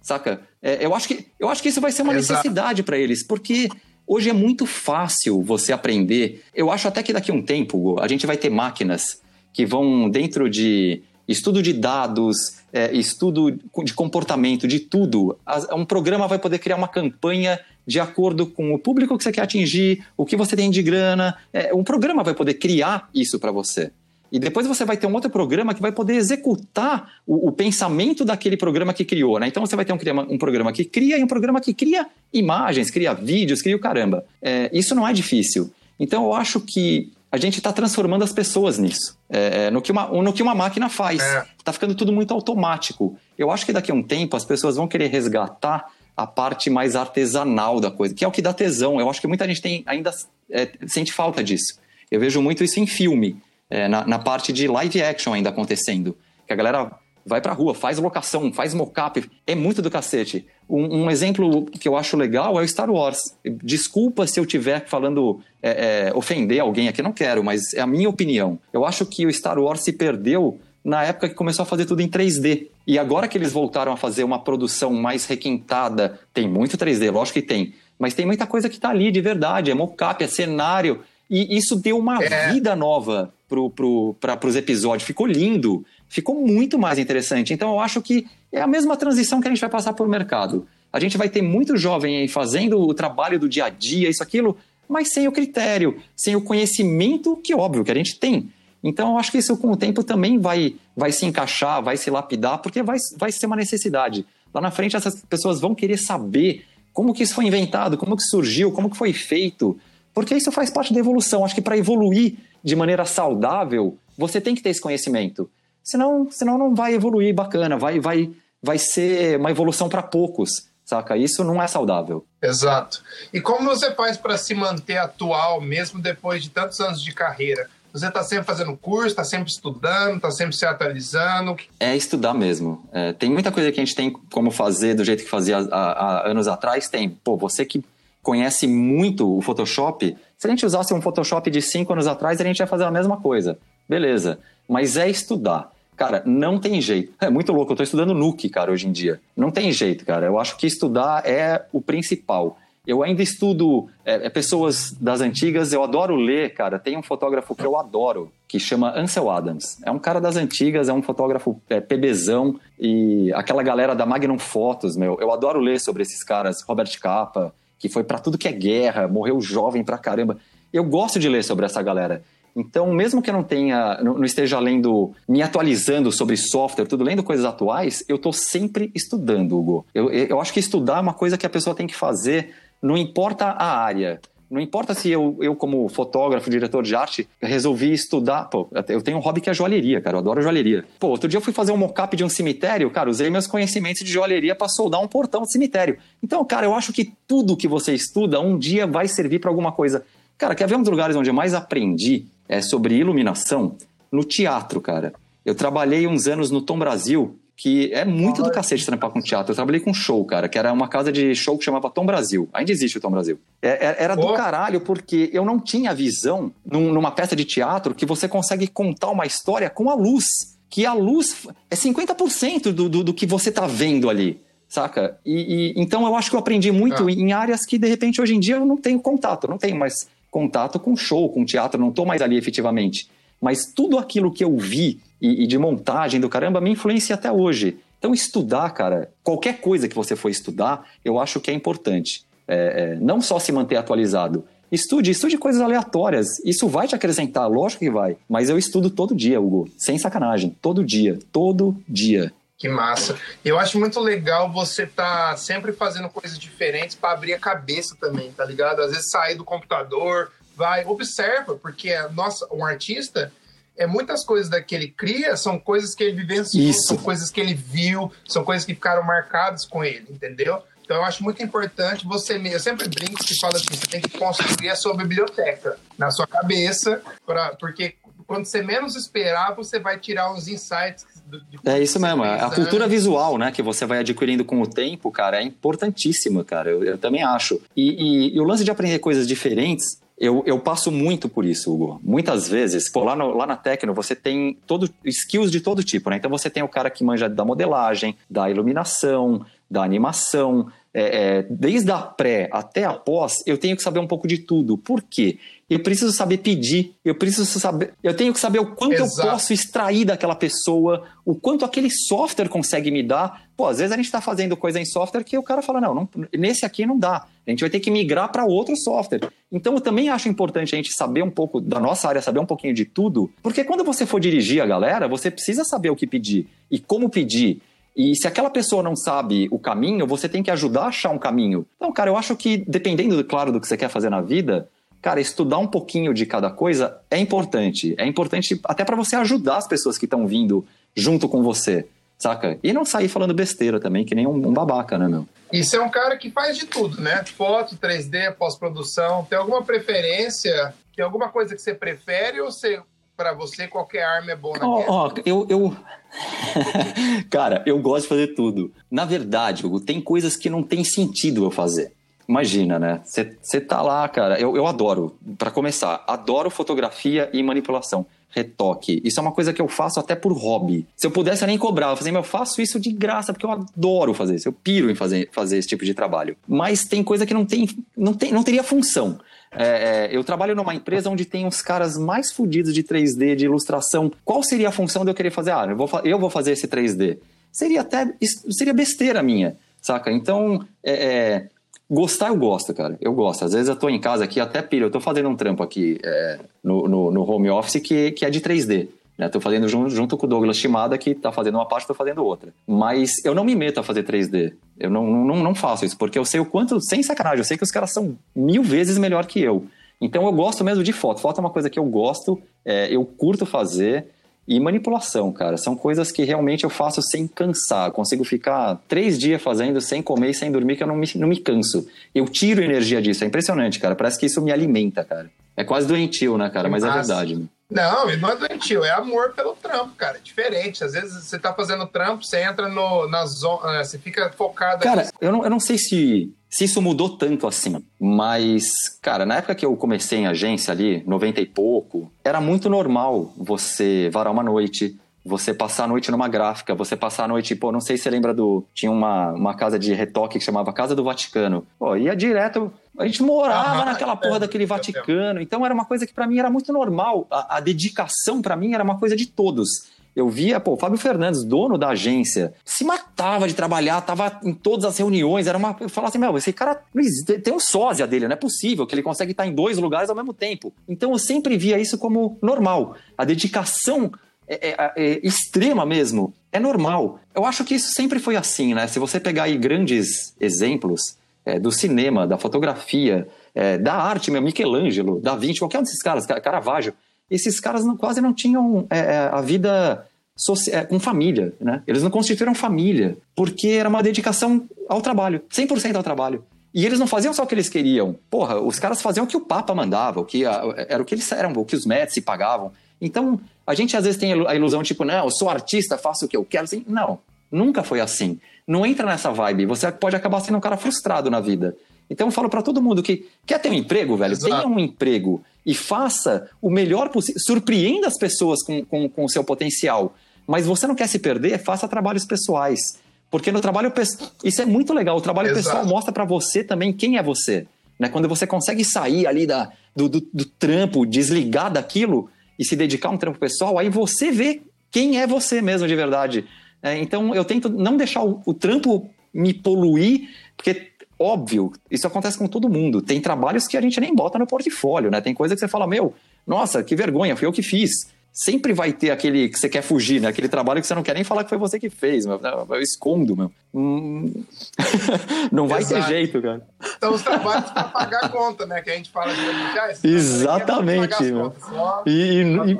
Saca? É, eu, acho que, eu acho que isso vai ser uma necessidade para eles, porque hoje é muito fácil você aprender. Eu acho até que daqui a um tempo a gente vai ter máquinas que vão dentro de estudo de dados, é, estudo de comportamento, de tudo. Um programa vai poder criar uma campanha de acordo com o público que você quer atingir, o que você tem de grana. É, um programa vai poder criar isso para você. E depois você vai ter um outro programa que vai poder executar o, o pensamento daquele programa que criou. Né? Então você vai ter um, um, programa que cria e um programa que cria imagens, cria vídeos, cria o caramba. É, isso não é difícil. Então eu acho que a gente está transformando as pessoas nisso, é, é, no, que uma, no que uma máquina faz. Está é. Tá ficando tudo muito automático. Eu acho que daqui a um tempo as pessoas vão querer resgatar a parte mais artesanal da coisa, que é o que dá tesão. Eu acho que muita gente tem, ainda é, sente falta disso. Eu vejo muito isso em filme, é, na, na, parte de live action ainda acontecendo. Que a galera vai pra rua, faz locação, faz mocap, é muito do cacete. Um, um, exemplo que eu acho legal é o Star Wars. Desculpa se eu estiver falando, é, é, ofender alguém aqui, não quero, mas é a minha opinião. Eu acho que o Star Wars se perdeu na época que começou a fazer tudo em 3D. E agora que eles voltaram a fazer uma produção mais requintada, tem muito 3D, lógico que tem, mas tem muita coisa que está ali de verdade, é mocap, é cenário, e isso deu uma é. vida nova para pro, pro, os episódios, ficou lindo ficou muito mais interessante. Então eu acho que é a mesma transição que a gente vai passar por mercado. A gente vai ter muito jovem aí fazendo o trabalho do dia a dia, isso, aquilo, mas sem o critério, sem o conhecimento que, óbvio, que a gente tem. Então, eu acho que isso com o tempo também vai, vai se encaixar, vai se lapidar, porque vai, vai ser uma necessidade. Lá na frente, essas pessoas vão querer saber como que isso foi inventado, como que surgiu, como que foi feito, porque isso faz parte da evolução. Acho que para evoluir de maneira saudável, você tem que ter esse conhecimento senão, senão não vai evoluir bacana, vai, vai, vai ser uma evolução para poucos, saca? Isso não é saudável. Exato. E como você faz para se manter atual, mesmo depois de tantos anos de carreira? Você está sempre fazendo curso, está sempre estudando, está sempre se atualizando? É estudar mesmo. É, tem muita coisa que a gente tem como fazer do jeito que fazia há, há anos atrás. Tem. Pô, você que conhece muito o Photoshop, se a gente usasse um Photoshop de cinco anos atrás, a gente ia fazer a mesma coisa. Beleza. Mas é estudar. Cara, não tem jeito. É muito louco, eu tô estudando Nuke, cara, hoje em dia. Não tem jeito, cara. Eu acho que estudar é o principal. Eu ainda estudo é, é, pessoas das antigas, eu adoro ler, cara. Tem um fotógrafo que eu adoro, que chama Ansel Adams. É um cara das antigas, é um fotógrafo é, PBzão e aquela galera da Magnum Fotos, meu. Eu adoro ler sobre esses caras. Robert Capa, que foi para tudo que é guerra, morreu jovem pra caramba. Eu gosto de ler sobre essa galera. Então, mesmo que eu não tenha, não esteja lendo, me atualizando sobre software, tudo lendo coisas atuais, eu estou sempre estudando, Hugo. Eu, eu acho que estudar é uma coisa que a pessoa tem que fazer, não importa a área. Não importa se eu, eu, como fotógrafo, diretor de arte, resolvi estudar. Pô, eu tenho um hobby que é joalheria, cara. Eu adoro joalheria. Pô, outro dia eu fui fazer um mock-up de um cemitério, cara. Usei meus conhecimentos de joalheria para soldar um portão de cemitério. Então, cara, eu acho que tudo que você estuda um dia vai servir para alguma coisa. Cara, quer ver um dos lugares onde eu mais aprendi é, sobre iluminação no teatro, cara. Eu trabalhei uns anos no Tom Brasil que é muito do cacete trampar com teatro. Eu trabalhei com show, cara, que era uma casa de show que chamava Tom Brasil. Ainda existe o Tom Brasil. É, é, era do caralho, porque eu não tinha visão numa peça de teatro que você consegue contar uma história com a luz. Que a luz é 50% do, do, do que você tá vendo ali saca? E, e, então eu acho que eu aprendi muito ah. em áreas que de repente hoje em dia eu não tenho contato, não tenho mais contato com show, com teatro, não estou mais ali efetivamente. Mas tudo aquilo que eu vi e, e, de montagem do caramba me influencia até hoje. Então, estudar, cara, qualquer coisa que você for estudar, eu acho que é importante. É, é, não só se manter atualizado. Estude, estude coisas aleatórias. Isso vai te acrescentar, lógico que vai. Mas eu estudo todo dia, Hugo. Sem sacanagem. Todo dia. Todo dia. Que massa. Eu acho muito legal você estar tá sempre fazendo coisas diferentes para abrir a cabeça também, tá ligado? Às vezes sair do computador, vai, observa, porque nossa, um artista, é muitas coisas que ele cria são coisas que ele vivenciou, Isso. são coisas que ele viu, são coisas que ficaram marcadas com ele, entendeu? Então eu acho muito importante você, eu sempre brinco que fala assim, você tem que construir a sua biblioteca na sua cabeça, pra, porque quando você menos esperar, você vai tirar uns insights. é isso mesmo, a cultura visual, né, que você vai adquirindo com o tempo, cara, é importantíssima, cara, eu, eu também acho. E, e, e o lance de aprender coisas diferentes eu, eu passo muito por isso, Hugo. Muitas vezes, pô, lá, no, lá na Tecno você tem todo, skills de todo tipo, né? Então você tem o cara que manja da modelagem, da iluminação, da animação, é, é, desde a pré até a pós, eu tenho que saber um pouco de tudo. Por quê? Eu preciso saber pedir, eu preciso saber, eu tenho que saber o quanto Exato. eu posso extrair daquela pessoa, o quanto aquele software consegue me dar. Pô, às vezes a gente está fazendo coisa em software que o cara fala, não, não nesse aqui não dá. A gente vai ter que migrar para outro software. Então eu também acho importante a gente saber um pouco da nossa área, saber um pouquinho de tudo, porque quando você for dirigir a galera, você precisa saber o que pedir e como pedir. E se aquela pessoa não sabe o caminho, você tem que ajudar a achar um caminho. Então, cara, eu acho que dependendo, claro, do que você quer fazer na vida, cara, estudar um pouquinho de cada coisa é importante. É importante até para você ajudar as pessoas que estão vindo junto com você, saca? E não sair falando besteira também, que nem um, um babaca, né, meu? Você é um cara que faz de tudo, né? Foto, 3D, pós-produção. Tem alguma preferência? Tem alguma coisa que você prefere ou você para você qualquer arma é boa na oh, oh, eu, eu... Cara, eu gosto de fazer tudo. Na verdade, Hugo, tem coisas que não tem sentido eu fazer. Imagina, né? Você tá lá, cara. Eu, eu adoro, para começar, adoro fotografia e manipulação. Retoque. Isso é uma coisa que eu faço até por hobby. Se eu pudesse, eu nem cobrava. Eu falei, eu faço isso de graça, porque eu adoro fazer isso. Eu piro em fazer, fazer esse tipo de trabalho. Mas tem coisa que não tem, não tem, não teria função. É, é, eu trabalho numa empresa onde tem os caras mais fodidos de 3D, de ilustração. Qual seria a função de eu querer fazer? Ah, eu vou, eu vou fazer esse 3D. Seria até seria besteira minha, saca? Então, é, é, gostar eu gosto, cara. Eu gosto. Às vezes eu tô em casa aqui, até pilho. Eu tô fazendo um trampo aqui é, no, no, no, home office que, que é de 3D. Estou né? fazendo junto, junto, com o Douglas Shimada, que está fazendo uma parte, estou fazendo outra. Mas eu não me meto a fazer 3D. Eu não, não, não faço isso, porque eu sei o quanto, sem sacanagem, eu sei que os caras são mil vezes melhor que eu. Então eu gosto mesmo de foto. Foto é uma coisa que eu gosto, é, eu curto fazer. E manipulação, cara, são coisas que realmente eu faço sem cansar. Eu consigo ficar três dias fazendo sem comer e sem dormir, que eu não me, não me canso. Eu tiro energia disso, é impressionante, cara. Parece que isso me alimenta, cara. É quase doentio, né, cara? Mas é verdade. Não, não é doentio, é amor pelo trampo, cara. É diferente. Às vezes você tá fazendo trampo, você entra no, na zona, você fica focado. Cara, eu não, eu não sei se, se isso mudou tanto assim, mas, cara, na época que eu comecei em agência ali, 90 e pouco, era muito normal você varar uma noite, você passar a noite numa gráfica, você passar a noite, pô, não sei se você lembra do. Tinha uma, uma casa de retoque que chamava Casa do Vaticano. Pô, ia direto. A gente morava naquela porra é, daquele Vaticano. Então era uma coisa que para mim era muito normal. A, a dedicação para mim era uma coisa de todos. Eu via, pô, o Fábio Fernandes, dono da agência, se matava de trabalhar, tava em todas as reuniões, era uma. Eu falava assim, meu, esse cara tem um sósia dele, não é possível que ele consegue estar em dois lugares ao mesmo tempo. Então eu sempre via isso como normal. A dedicação é, é, é, extrema mesmo, é normal. Eu acho que isso sempre foi assim, né? Se você pegar aí grandes exemplos é, do cinema, da fotografia, é, da arte, meu, Michelangelo, Da Vinci, qualquer um desses caras, Caravaggio, esses caras não, quase não tinham é, a vida com família, né? Eles não constituíram família, porque era uma dedicação ao trabalho, 100% ao trabalho. E eles não faziam só o que eles queriam. Porra, os caras faziam o que o Papa mandava, o que era o que eles eram, o que os médicos pagavam. Então, a gente às vezes tem a ilusão, tipo, não, eu sou artista, faço o que eu quero. Assim, não. Nunca foi assim. Não entra nessa vibe. Você pode acabar sendo um cara frustrado na vida. Então eu falo para todo mundo que quer ter um emprego, velho, Exato. tenha um emprego e faça o melhor possível. Surpreenda as pessoas com, com, com o seu potencial. Mas você não quer se perder, faça trabalhos pessoais. Porque no trabalho pessoal. Isso é muito legal. O trabalho Exato. pessoal mostra para você também quem é você. Né? Quando você consegue sair ali da, do, do, do trampo, desligar daquilo e se dedicar um trampo pessoal, aí você vê quem é você mesmo de verdade. É, então eu tento não deixar o, o trampo me poluir, porque óbvio, isso acontece com todo mundo. Tem trabalhos que a gente nem bota no portfólio, né? Tem coisa que você fala, meu, nossa, que vergonha, fui eu que fiz. Sempre vai ter aquele que você quer fugir, né? Aquele trabalho que você não quer nem falar que foi você que fez, meu. Eu escondo, meu. Hum... não vai Exato. ter jeito, cara. Então, os trabalhos para pagar a conta, né? Que a gente fala de já, Exatamente, meu. e, e...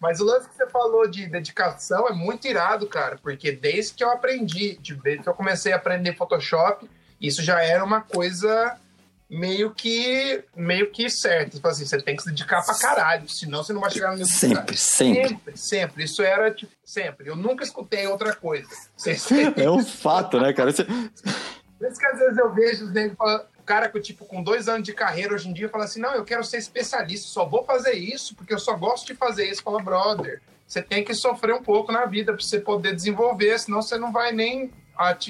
Mas o lance que você falou de dedicação é muito irado, cara, porque desde que eu aprendi, desde que eu comecei a aprender Photoshop, isso já era uma coisa meio que meio que certa. Tipo assim, você tem que se dedicar pra caralho, senão você não vai chegar no nível Sempre, sempre. Sempre, sempre. Isso era tipo, sempre. Eu nunca escutei outra coisa. É um fato, né, cara? Você... Por isso que às vezes eu vejo os negros falando, o cara que, tipo, com dois anos de carreira hoje em dia fala assim: não, eu quero ser especialista, só vou fazer isso porque eu só gosto de fazer isso. Fala, brother, você tem que sofrer um pouco na vida para você poder desenvolver, senão você não vai nem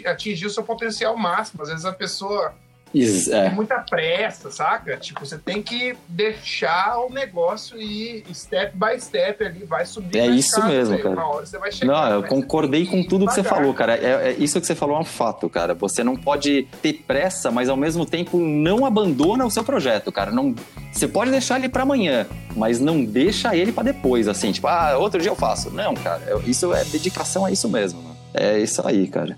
atingir o seu potencial máximo. Às vezes a pessoa Is, é. muita pressa, saca? Tipo, você tem que deixar o negócio ir step by step ali, vai subir. É isso escada, mesmo, cara. Uma hora você vai chegar. Não, eu concordei com tudo que você falou, cara. É, é, isso que você falou é um fato, cara. Você não pode ter pressa, mas ao mesmo tempo não abandona o seu projeto, cara. Não, você pode deixar ele para amanhã, mas não deixa ele para depois, assim, tipo, ah, outro dia eu faço. Não, cara. Isso é dedicação a isso mesmo. Mano. É isso aí, cara.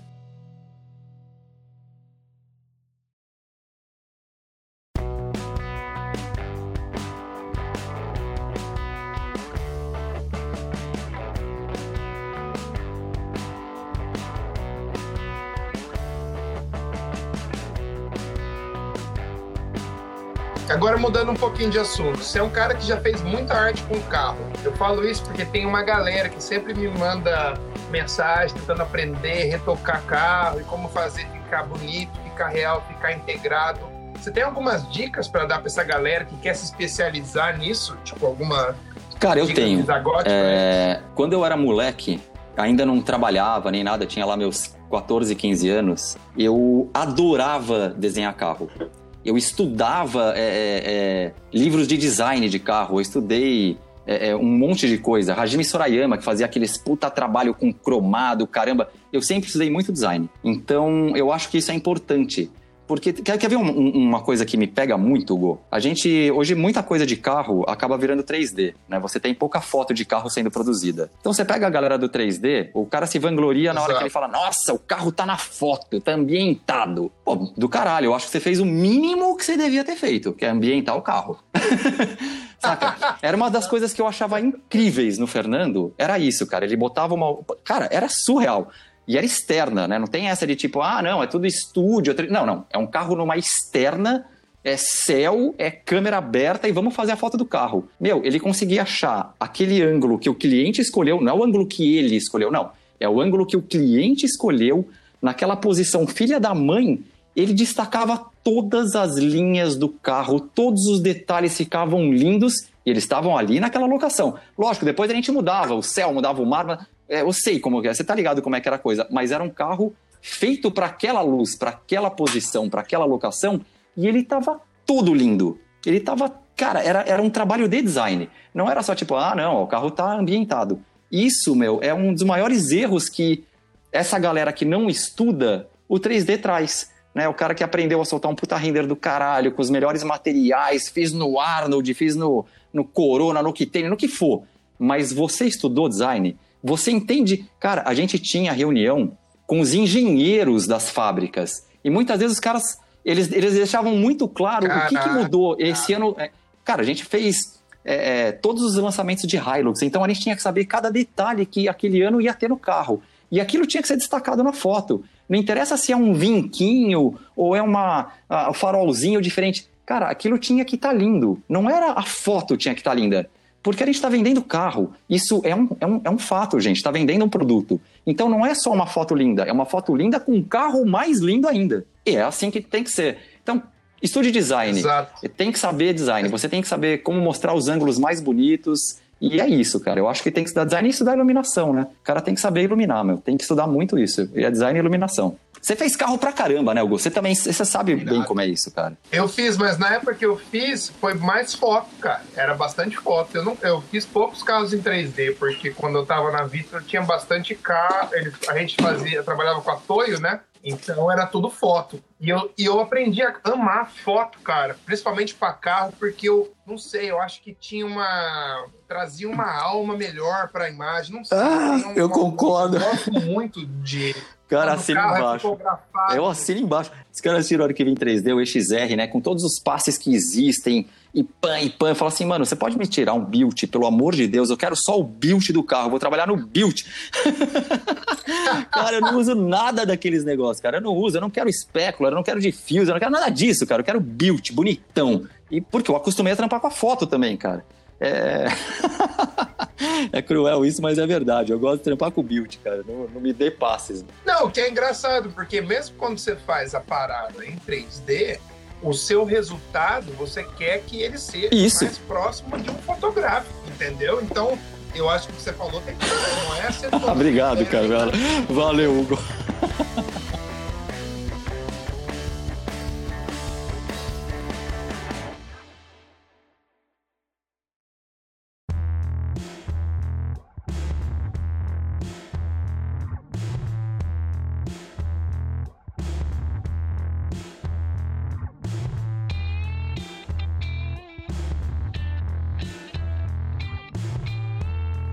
Agora mudando um pouquinho de assunto, você é um cara que já fez muita arte com carro. Eu falo isso porque tem uma galera que sempre me manda mensagem tentando aprender, retocar carro e como fazer ficar bonito, ficar real, ficar integrado. Você tem algumas dicas para dar para essa galera que quer se especializar nisso? Tipo, alguma. Cara, eu tenho. É... Quando eu era moleque, ainda não trabalhava nem nada, tinha lá meus 14, 15 anos, eu adorava desenhar carro eu estudava é, é, é, livros de design de carro, eu estudei é, é, um monte de coisa. Hajime Sorayama, que fazia aqueles puta trabalho com cromado, caramba. Eu sempre estudei muito design. Então, eu acho que isso é importante. Porque quer, quer ver um, um, uma coisa que me pega muito, Hugo? A gente, hoje, muita coisa de carro acaba virando 3D, né? Você tem pouca foto de carro sendo produzida. Então você pega a galera do 3D, o cara se vangloria na hora que ele fala: Nossa, o carro tá na foto, tá ambientado. Pô, do caralho, eu acho que você fez o mínimo que você devia ter feito, que é ambientar o carro. Saca? Era uma das coisas que eu achava incríveis no Fernando. Era isso, cara. Ele botava uma. Cara, era surreal. E era externa, né? Não tem essa de tipo, ah, não, é tudo estúdio. Não, não. É um carro numa externa, é céu, é câmera aberta e vamos fazer a foto do carro. Meu, ele conseguia achar aquele ângulo que o cliente escolheu, não é o ângulo que ele escolheu, não. É o ângulo que o cliente escolheu, naquela posição filha da mãe, ele destacava todas as linhas do carro, todos os detalhes ficavam lindos e eles estavam ali naquela locação. Lógico, depois a gente mudava o céu, mudava o mar, é, eu sei como é, você tá ligado como é que era a coisa, mas era um carro feito para aquela luz, para aquela posição, para aquela locação, e ele tava todo lindo. Ele tava, cara, era, era um trabalho de design. Não era só tipo, ah, não, o carro tá ambientado. Isso, meu, é um dos maiores erros que essa galera que não estuda o 3D traz. Né, o cara que aprendeu a soltar um puta render do caralho, com os melhores materiais, fiz no Arnold, fiz no, no Corona, no que tem, no que for. Mas você estudou design? Você entende? Cara, a gente tinha reunião com os engenheiros das fábricas. E muitas vezes os caras, eles, eles deixavam muito claro Caraca. o que, que mudou. Esse ano, é, cara, a gente fez é, é, todos os lançamentos de Hilux, então a gente tinha que saber cada detalhe que aquele ano ia ter no carro. E aquilo tinha que ser destacado na foto. Não interessa se é um vinquinho ou é uma um farolzinho diferente. Cara, aquilo tinha que estar tá lindo. Não era a foto tinha que estar tá linda. Porque a gente está vendendo carro. Isso é um, é um, é um fato, gente. Está vendendo um produto. Então não é só uma foto linda, é uma foto linda com um carro mais lindo ainda. E é assim que tem que ser. Então, estude design. Exato. Tem que saber design. Você tem que saber como mostrar os ângulos mais bonitos. E é isso, cara. Eu acho que tem que estudar design e estudar iluminação, né? O cara tem que saber iluminar, meu. Tem que estudar muito isso. E é design e iluminação. Você fez carro pra caramba, né, Hugo? Você também você sabe bem como é isso, cara. Eu fiz, mas na época que eu fiz, foi mais foto, cara. Era bastante foto. Eu, não, eu fiz poucos carros em 3D, porque quando eu tava na Vista, tinha bastante carro. A gente fazia, trabalhava com a Toyo, né? Então era tudo foto. E eu, e eu aprendi a amar foto, cara, principalmente para carro, porque eu não sei, eu acho que tinha uma. trazia uma alma melhor para a imagem. Não sei. Ah, eu concordo. Eu gosto muito de. Cara, assina é embaixo. É eu assino embaixo. Esse cara assina a hora que vem 3D, o XR, né? Com todos os passes que existem, e pan, e pan. Eu falo assim, mano, você pode me tirar um build, pelo amor de Deus, eu quero só o build do carro, vou trabalhar no build. cara, eu não uso nada daqueles negócios, cara. Eu não uso, eu não quero espécula, eu não quero diffuse, eu não quero nada disso, cara. Eu quero build, bonitão. E porque eu acostumei a trampar com a foto também, cara. É... é cruel isso, mas é verdade. Eu gosto de trampar com build, cara. Não, não me dê passes. Não, o que é engraçado, porque mesmo quando você faz a parada em 3D, o seu resultado, você quer que ele seja isso. mais próximo de um fotográfico, entendeu? Então, eu acho que o que você falou tem que ser, não é ser Obrigado, cara. Valeu, Hugo.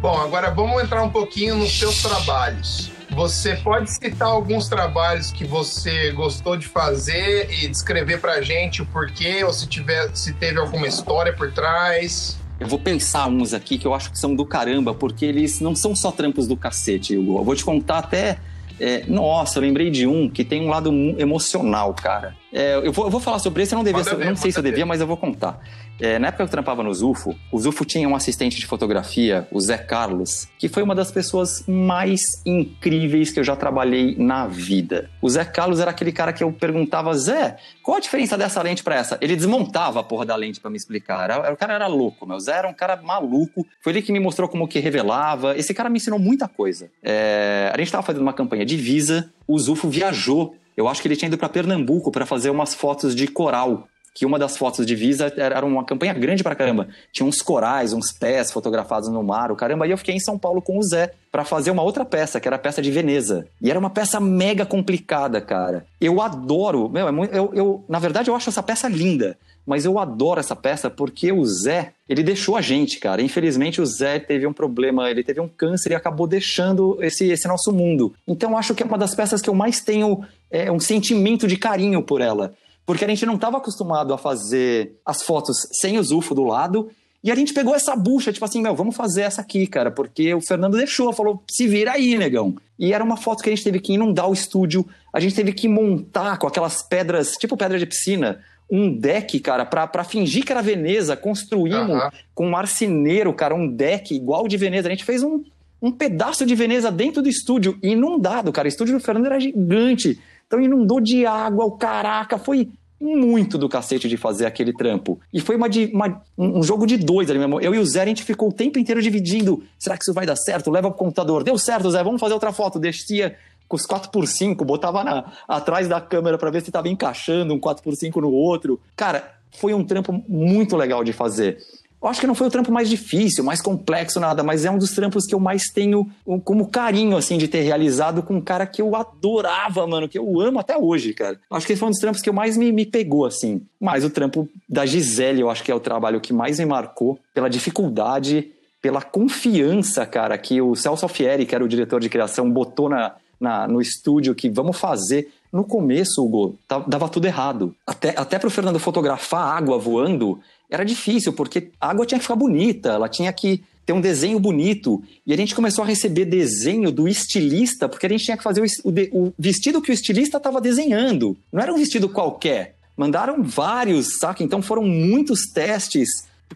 Bom, agora vamos entrar um pouquinho nos seus trabalhos. Você pode citar alguns trabalhos que você gostou de fazer e descrever pra gente o porquê, ou se, tiver, se teve alguma história por trás? Eu vou pensar uns aqui que eu acho que são do caramba, porque eles não são só trampos do cacete, Hugo. Eu vou te contar até. É, nossa, eu lembrei de um que tem um lado emocional, cara. É, eu, vou, eu, vou, falar sobre esse, eu não devia, eu não sei se eu devia, mas eu vou contar. É, na época que eu trampava no Zufo, o Zufo tinha um assistente de fotografia, o Zé Carlos, que foi uma das pessoas mais incríveis que eu já trabalhei na vida. O Zé Carlos era aquele cara que eu perguntava, Zé, qual a diferença dessa lente para essa? Ele desmontava a porra da lente para me explicar. Era, o cara era louco, meu. O Zé era um cara maluco. Foi ele que me mostrou como que revelava. Esse cara me ensinou muita coisa. É, a gente estava fazendo uma campanha de Visa, o Zufo viajou eu acho que ele tinha ido para Pernambuco para fazer umas fotos de coral que uma das fotos de Visa era uma campanha grande pra caramba. Tinha uns corais, uns pés fotografados no mar, o caramba. E eu fiquei em São Paulo com o Zé para fazer uma outra peça, que era a peça de Veneza. E era uma peça mega complicada, cara. Eu adoro, meu, é eu, eu, na verdade eu acho essa peça linda. Mas eu adoro essa peça porque o Zé, ele deixou a gente, cara. Infelizmente o Zé teve um problema, ele teve um câncer e acabou deixando esse, esse nosso mundo. Então acho que é uma das peças que eu mais tenho é, um sentimento de carinho por ela porque a gente não estava acostumado a fazer as fotos sem o Zufo do lado. E a gente pegou essa bucha, tipo assim, meu, vamos fazer essa aqui, cara, porque o Fernando deixou, falou, se vira aí, negão. E era uma foto que a gente teve que inundar o estúdio, a gente teve que montar com aquelas pedras, tipo pedra de piscina, um deck, cara, pra, pra fingir que era Veneza. Construímos uhum. com um marceneiro, cara, um deck igual de Veneza. A gente fez um, um pedaço de Veneza dentro do estúdio, inundado, cara. O estúdio do Fernando era gigante. Então inundou de água, o caraca, foi muito do cacete de fazer aquele trampo. E foi uma, uma, um jogo de dois ali mesmo. Eu e o Zé, a gente ficou o tempo inteiro dividindo. Será que isso vai dar certo? Leva pro computador. Deu certo, Zé, vamos fazer outra foto. Descia com os 4x5, botava na, atrás da câmera para ver se tava encaixando um 4x5 no outro. Cara, foi um trampo muito legal de fazer. Eu acho que não foi o trampo mais difícil, mais complexo, nada, mas é um dos trampos que eu mais tenho como carinho, assim, de ter realizado com um cara que eu adorava, mano, que eu amo até hoje, cara. Eu acho que esse foi um dos trampos que eu mais me, me pegou, assim. Mas o trampo da Gisele, eu acho que é o trabalho que mais me marcou pela dificuldade, pela confiança, cara, que o Celso Alfieri, que era o diretor de criação, botou na, na, no estúdio que vamos fazer. No começo, Hugo, dava tudo errado. Até, até pro Fernando fotografar água voando, era difícil, porque a água tinha que ficar bonita, ela tinha que ter um desenho bonito. E a gente começou a receber desenho do estilista, porque a gente tinha que fazer o, o, o vestido que o estilista estava desenhando. Não era um vestido qualquer. Mandaram vários, saca? Então foram muitos testes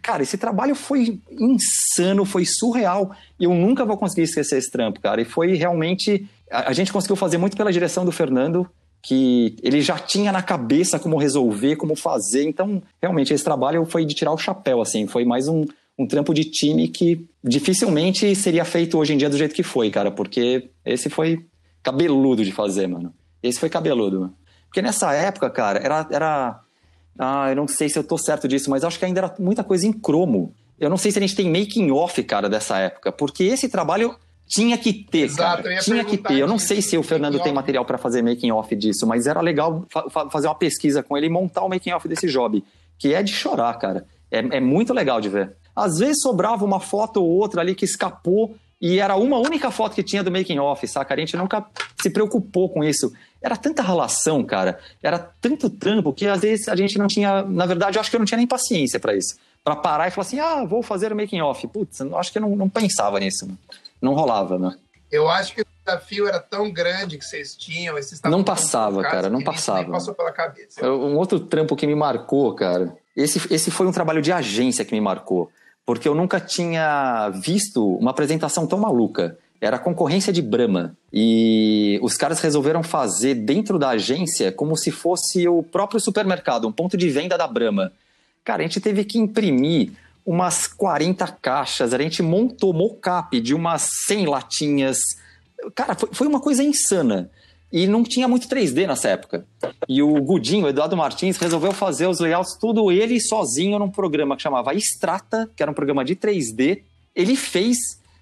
Cara, esse trabalho foi insano, foi surreal. E eu nunca vou conseguir esquecer esse trampo, cara. E foi realmente. A, a gente conseguiu fazer muito pela direção do Fernando, que ele já tinha na cabeça como resolver, como fazer. Então, realmente, esse trabalho foi de tirar o chapéu, assim. Foi mais um, um trampo de time que dificilmente seria feito hoje em dia do jeito que foi, cara. Porque esse foi cabeludo de fazer, mano. Esse foi cabeludo. Porque nessa época, cara, era, era ah, eu não sei se eu tô certo disso, mas acho que ainda era muita coisa em cromo. Eu não sei se a gente tem making off, cara, dessa época, porque esse trabalho tinha que ter, Exato, cara. Tinha que ter. Eu não sei se o Fernando tem material para fazer making off disso, mas era legal fa fazer uma pesquisa com ele e montar o making off desse job, que é de chorar, cara. É, é muito legal de ver. Às vezes sobrava uma foto ou outra ali que escapou e era uma única foto que tinha do making off, saca? A gente nunca se preocupou com isso. Era tanta relação, cara. Era tanto trampo que às vezes a gente não tinha. Na verdade, eu acho que eu não tinha nem paciência para isso. Para parar e falar assim: ah, vou fazer o making off. Putz, acho que eu não, não pensava nisso. Mano. Não rolava, né? Eu acho que o desafio era tão grande que vocês tinham. Vocês não passava, cara, não passava. passou pela cabeça. Um outro trampo que me marcou, cara. Esse, esse foi um trabalho de agência que me marcou porque eu nunca tinha visto uma apresentação tão maluca. Era a concorrência de Brahma. E os caras resolveram fazer dentro da agência como se fosse o próprio supermercado, um ponto de venda da Brahma. Cara, a gente teve que imprimir umas 40 caixas, a gente montou mocap de umas 100 latinhas. Cara, foi, foi uma coisa insana. E não tinha muito 3D nessa época. E o Gudinho, o Eduardo Martins, resolveu fazer os layouts tudo ele sozinho num programa que chamava Strata, que era um programa de 3D. Ele fez,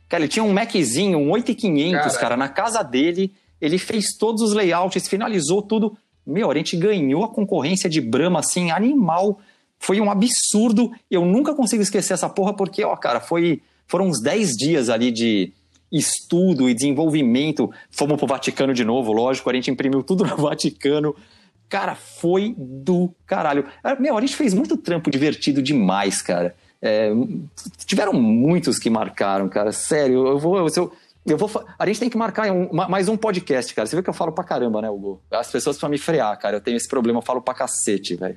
cara, ele tinha um Maczinho, um 8500, cara, na casa dele. Ele fez todos os layouts, finalizou tudo. Meu, a gente ganhou a concorrência de Brahma, assim, animal. Foi um absurdo. Eu nunca consigo esquecer essa porra, porque, ó, cara, foi, foram uns 10 dias ali de, estudo e desenvolvimento. Fomos pro Vaticano de novo, lógico, a gente imprimiu tudo no Vaticano. Cara, foi do caralho. Meu, a gente fez muito trampo divertido demais, cara. É, tiveram muitos que marcaram, cara. Sério, eu vou. Eu, eu vou a gente tem que marcar um, mais um podcast, cara. Você vê que eu falo pra caramba, né, Hugo? As pessoas precisam me frear, cara. Eu tenho esse problema, eu falo pra cacete, velho.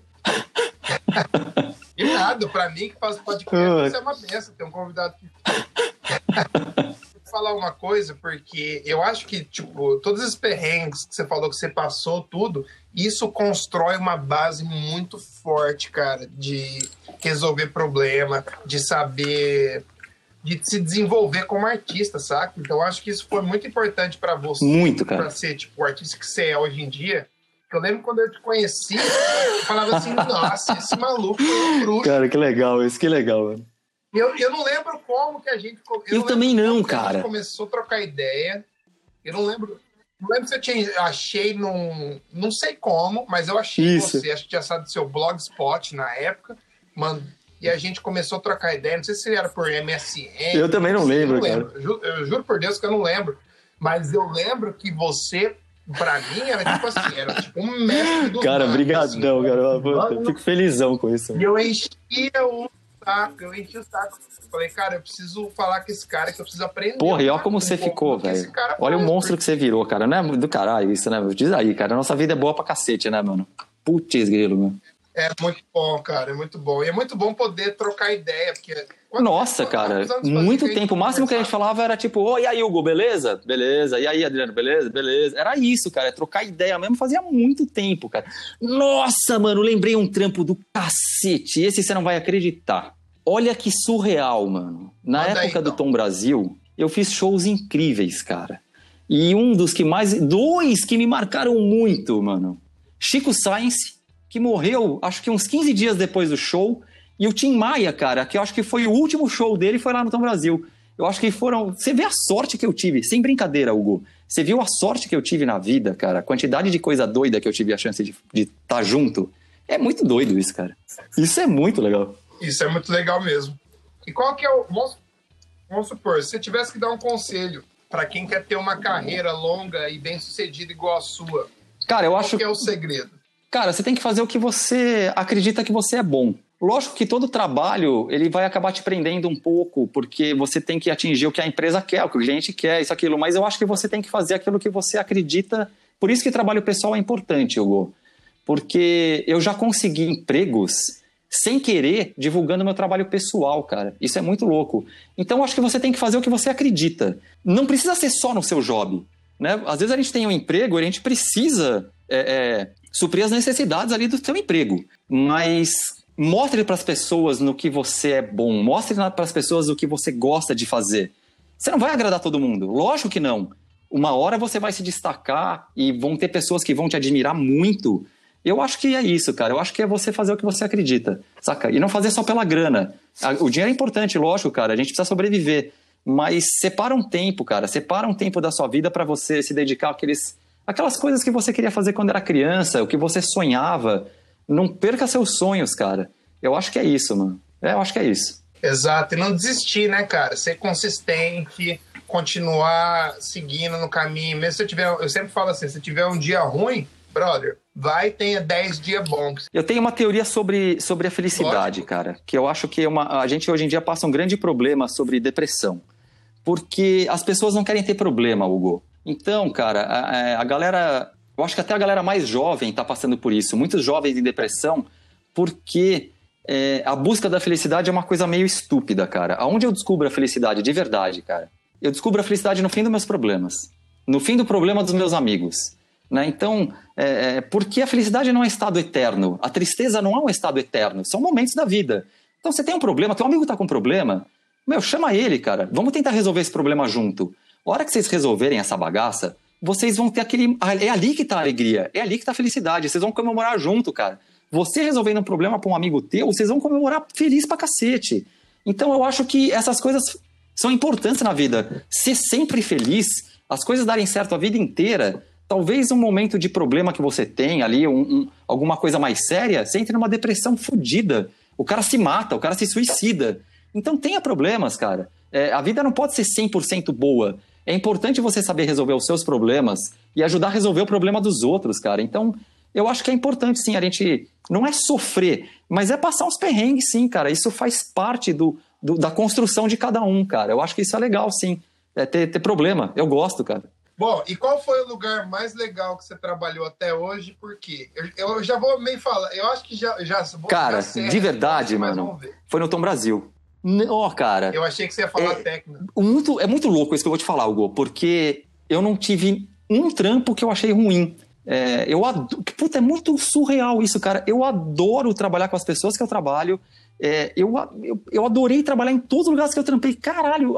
E nada, pra mim que faz podcast, isso é uma benção. Tem um convidado que. falar uma coisa, porque eu acho que, tipo, todos esses perrengues que você falou que você passou, tudo, isso constrói uma base muito forte, cara, de resolver problema, de saber de se desenvolver como artista, saca? Então eu acho que isso foi muito importante para você. Muito, cara. Pra ser, tipo, o artista que você é hoje em dia. Eu lembro quando eu te conheci, eu falava assim, nossa, esse maluco é um bruxo. Cara, que legal, isso que legal, mano. Eu, eu não lembro como que a gente. Eu, eu também não, cara. A gente começou a trocar ideia. Eu não lembro. Não lembro se eu tinha, achei num. Não sei como, mas eu achei Isso. você. Acho que tinha saído do seu blogspot na época. Mano, e a gente começou a trocar ideia. Não sei se era por MSN. Eu também não lembro, não lembro. Eu, juro, eu juro por Deus que eu não lembro. Mas eu lembro que você pra mim era tipo assim, era tipo um mestre do Cara, brigadão, assim. cara. Eu fico felizão com isso. E eu enchia o saco, eu enchi o saco. Falei, cara, eu preciso falar com esse cara que eu preciso aprender. Porra, e olha como você ficou, velho. Olha o monstro que você virou, cara. Não é do caralho isso, né? Diz aí, cara. Nossa vida é boa pra cacete, né, mano? Putz, grilo, meu. É muito bom, cara. É muito bom. E é muito bom poder trocar ideia, porque. Nossa, cara, muito tempo. O máximo que a gente falava era tipo, oi, aí, Hugo, beleza? Beleza. E aí, Adriano, beleza? Beleza. Era isso, cara. É trocar ideia mesmo fazia muito tempo, cara. Nossa, mano, lembrei um trampo do cacete. Esse você não vai acreditar. Olha que surreal, mano. Na Manda época aí, do Tom Brasil, eu fiz shows incríveis, cara. E um dos que mais. Dois que me marcaram muito, mano. Chico Science, que morreu acho que uns 15 dias depois do show. E o Tim Maia, cara, que eu acho que foi o último show dele, foi lá no Tom Brasil. Eu acho que foram. Você vê a sorte que eu tive, sem brincadeira, Hugo. Você viu a sorte que eu tive na vida, cara? A quantidade de coisa doida que eu tive a chance de estar tá junto. É muito doido isso, cara. Isso é muito legal. Isso é muito legal mesmo. E qual que é o. Vamos, vamos supor, se você tivesse que dar um conselho para quem quer ter uma carreira longa e bem sucedida igual a sua. Cara, eu acho que é o segredo. Cara, você tem que fazer o que você acredita que você é bom. Lógico que todo trabalho ele vai acabar te prendendo um pouco, porque você tem que atingir o que a empresa quer, o que o cliente quer, isso, aquilo. Mas eu acho que você tem que fazer aquilo que você acredita. Por isso que trabalho pessoal é importante, Hugo. Porque eu já consegui empregos sem querer, divulgando meu trabalho pessoal, cara. Isso é muito louco. Então, acho que você tem que fazer o que você acredita. Não precisa ser só no seu job. Né? Às vezes a gente tem um emprego e a gente precisa é, é, suprir as necessidades ali do seu emprego. Mas mostre para as pessoas no que você é bom, mostre para as pessoas o que você gosta de fazer. Você não vai agradar todo mundo, lógico que não. Uma hora você vai se destacar e vão ter pessoas que vão te admirar muito. Eu acho que é isso, cara. Eu acho que é você fazer o que você acredita, saca? E não fazer só pela grana. O dinheiro é importante, lógico, cara. A gente precisa sobreviver. Mas separa um tempo, cara. Separa um tempo da sua vida para você se dedicar àqueles, àquelas coisas que você queria fazer quando era criança, o que você sonhava. Não perca seus sonhos, cara. Eu acho que é isso, mano. É, eu acho que é isso. Exato. E não desistir, né, cara? Ser consistente, continuar seguindo no caminho. Mesmo se eu tiver. Eu sempre falo assim: se tiver um dia ruim, brother, vai tenha 10 dias bons. Eu tenho uma teoria sobre, sobre a felicidade, Lógico. cara. Que eu acho que é uma, a gente hoje em dia passa um grande problema sobre depressão. Porque as pessoas não querem ter problema, Hugo. Então, cara, a, a galera eu acho que até a galera mais jovem está passando por isso. Muitos jovens em depressão, porque é, a busca da felicidade é uma coisa meio estúpida, cara. Aonde eu descubro a felicidade de verdade, cara? Eu descubro a felicidade no fim dos meus problemas. No fim do problema dos meus amigos. Né? Então, é, é, porque a felicidade não é estado eterno. A tristeza não é um estado eterno. São momentos da vida. Então, você tem um problema, teu amigo está com um problema, meu, chama ele, cara. Vamos tentar resolver esse problema junto. A hora que vocês resolverem essa bagaça, vocês vão ter aquele. É ali que tá a alegria, é ali que tá a felicidade. Vocês vão comemorar junto, cara. Você resolvendo um problema para um amigo teu, vocês vão comemorar feliz pra cacete. Então eu acho que essas coisas são importantes na vida. Ser sempre feliz, as coisas darem certo a vida inteira. Talvez um momento de problema que você tem ali, um, um, alguma coisa mais séria, você entre numa depressão fodida. O cara se mata, o cara se suicida. Então tenha problemas, cara. É, a vida não pode ser 100% boa. É importante você saber resolver os seus problemas e ajudar a resolver o problema dos outros, cara. Então, eu acho que é importante, sim, a gente não é sofrer, mas é passar uns perrengues, sim, cara. Isso faz parte do, do da construção de cada um, cara. Eu acho que isso é legal, sim. É ter, ter problema. Eu gosto, cara. Bom, e qual foi o lugar mais legal que você trabalhou até hoje? Por quê? Eu, eu já vou meio falar. Eu acho que já. já cara, de verdade, mano. Foi no Tom Brasil. Ó, oh, cara. Eu achei que você ia falar é, técnica. Muito, é muito louco isso que eu vou te falar, Hugo, porque eu não tive um trampo que eu achei ruim. É, eu adoro, puta, é muito surreal isso, cara. Eu adoro trabalhar com as pessoas que eu trabalho. É, eu, eu, eu, adorei trabalhar em todos os lugares que eu trampei. Caralho,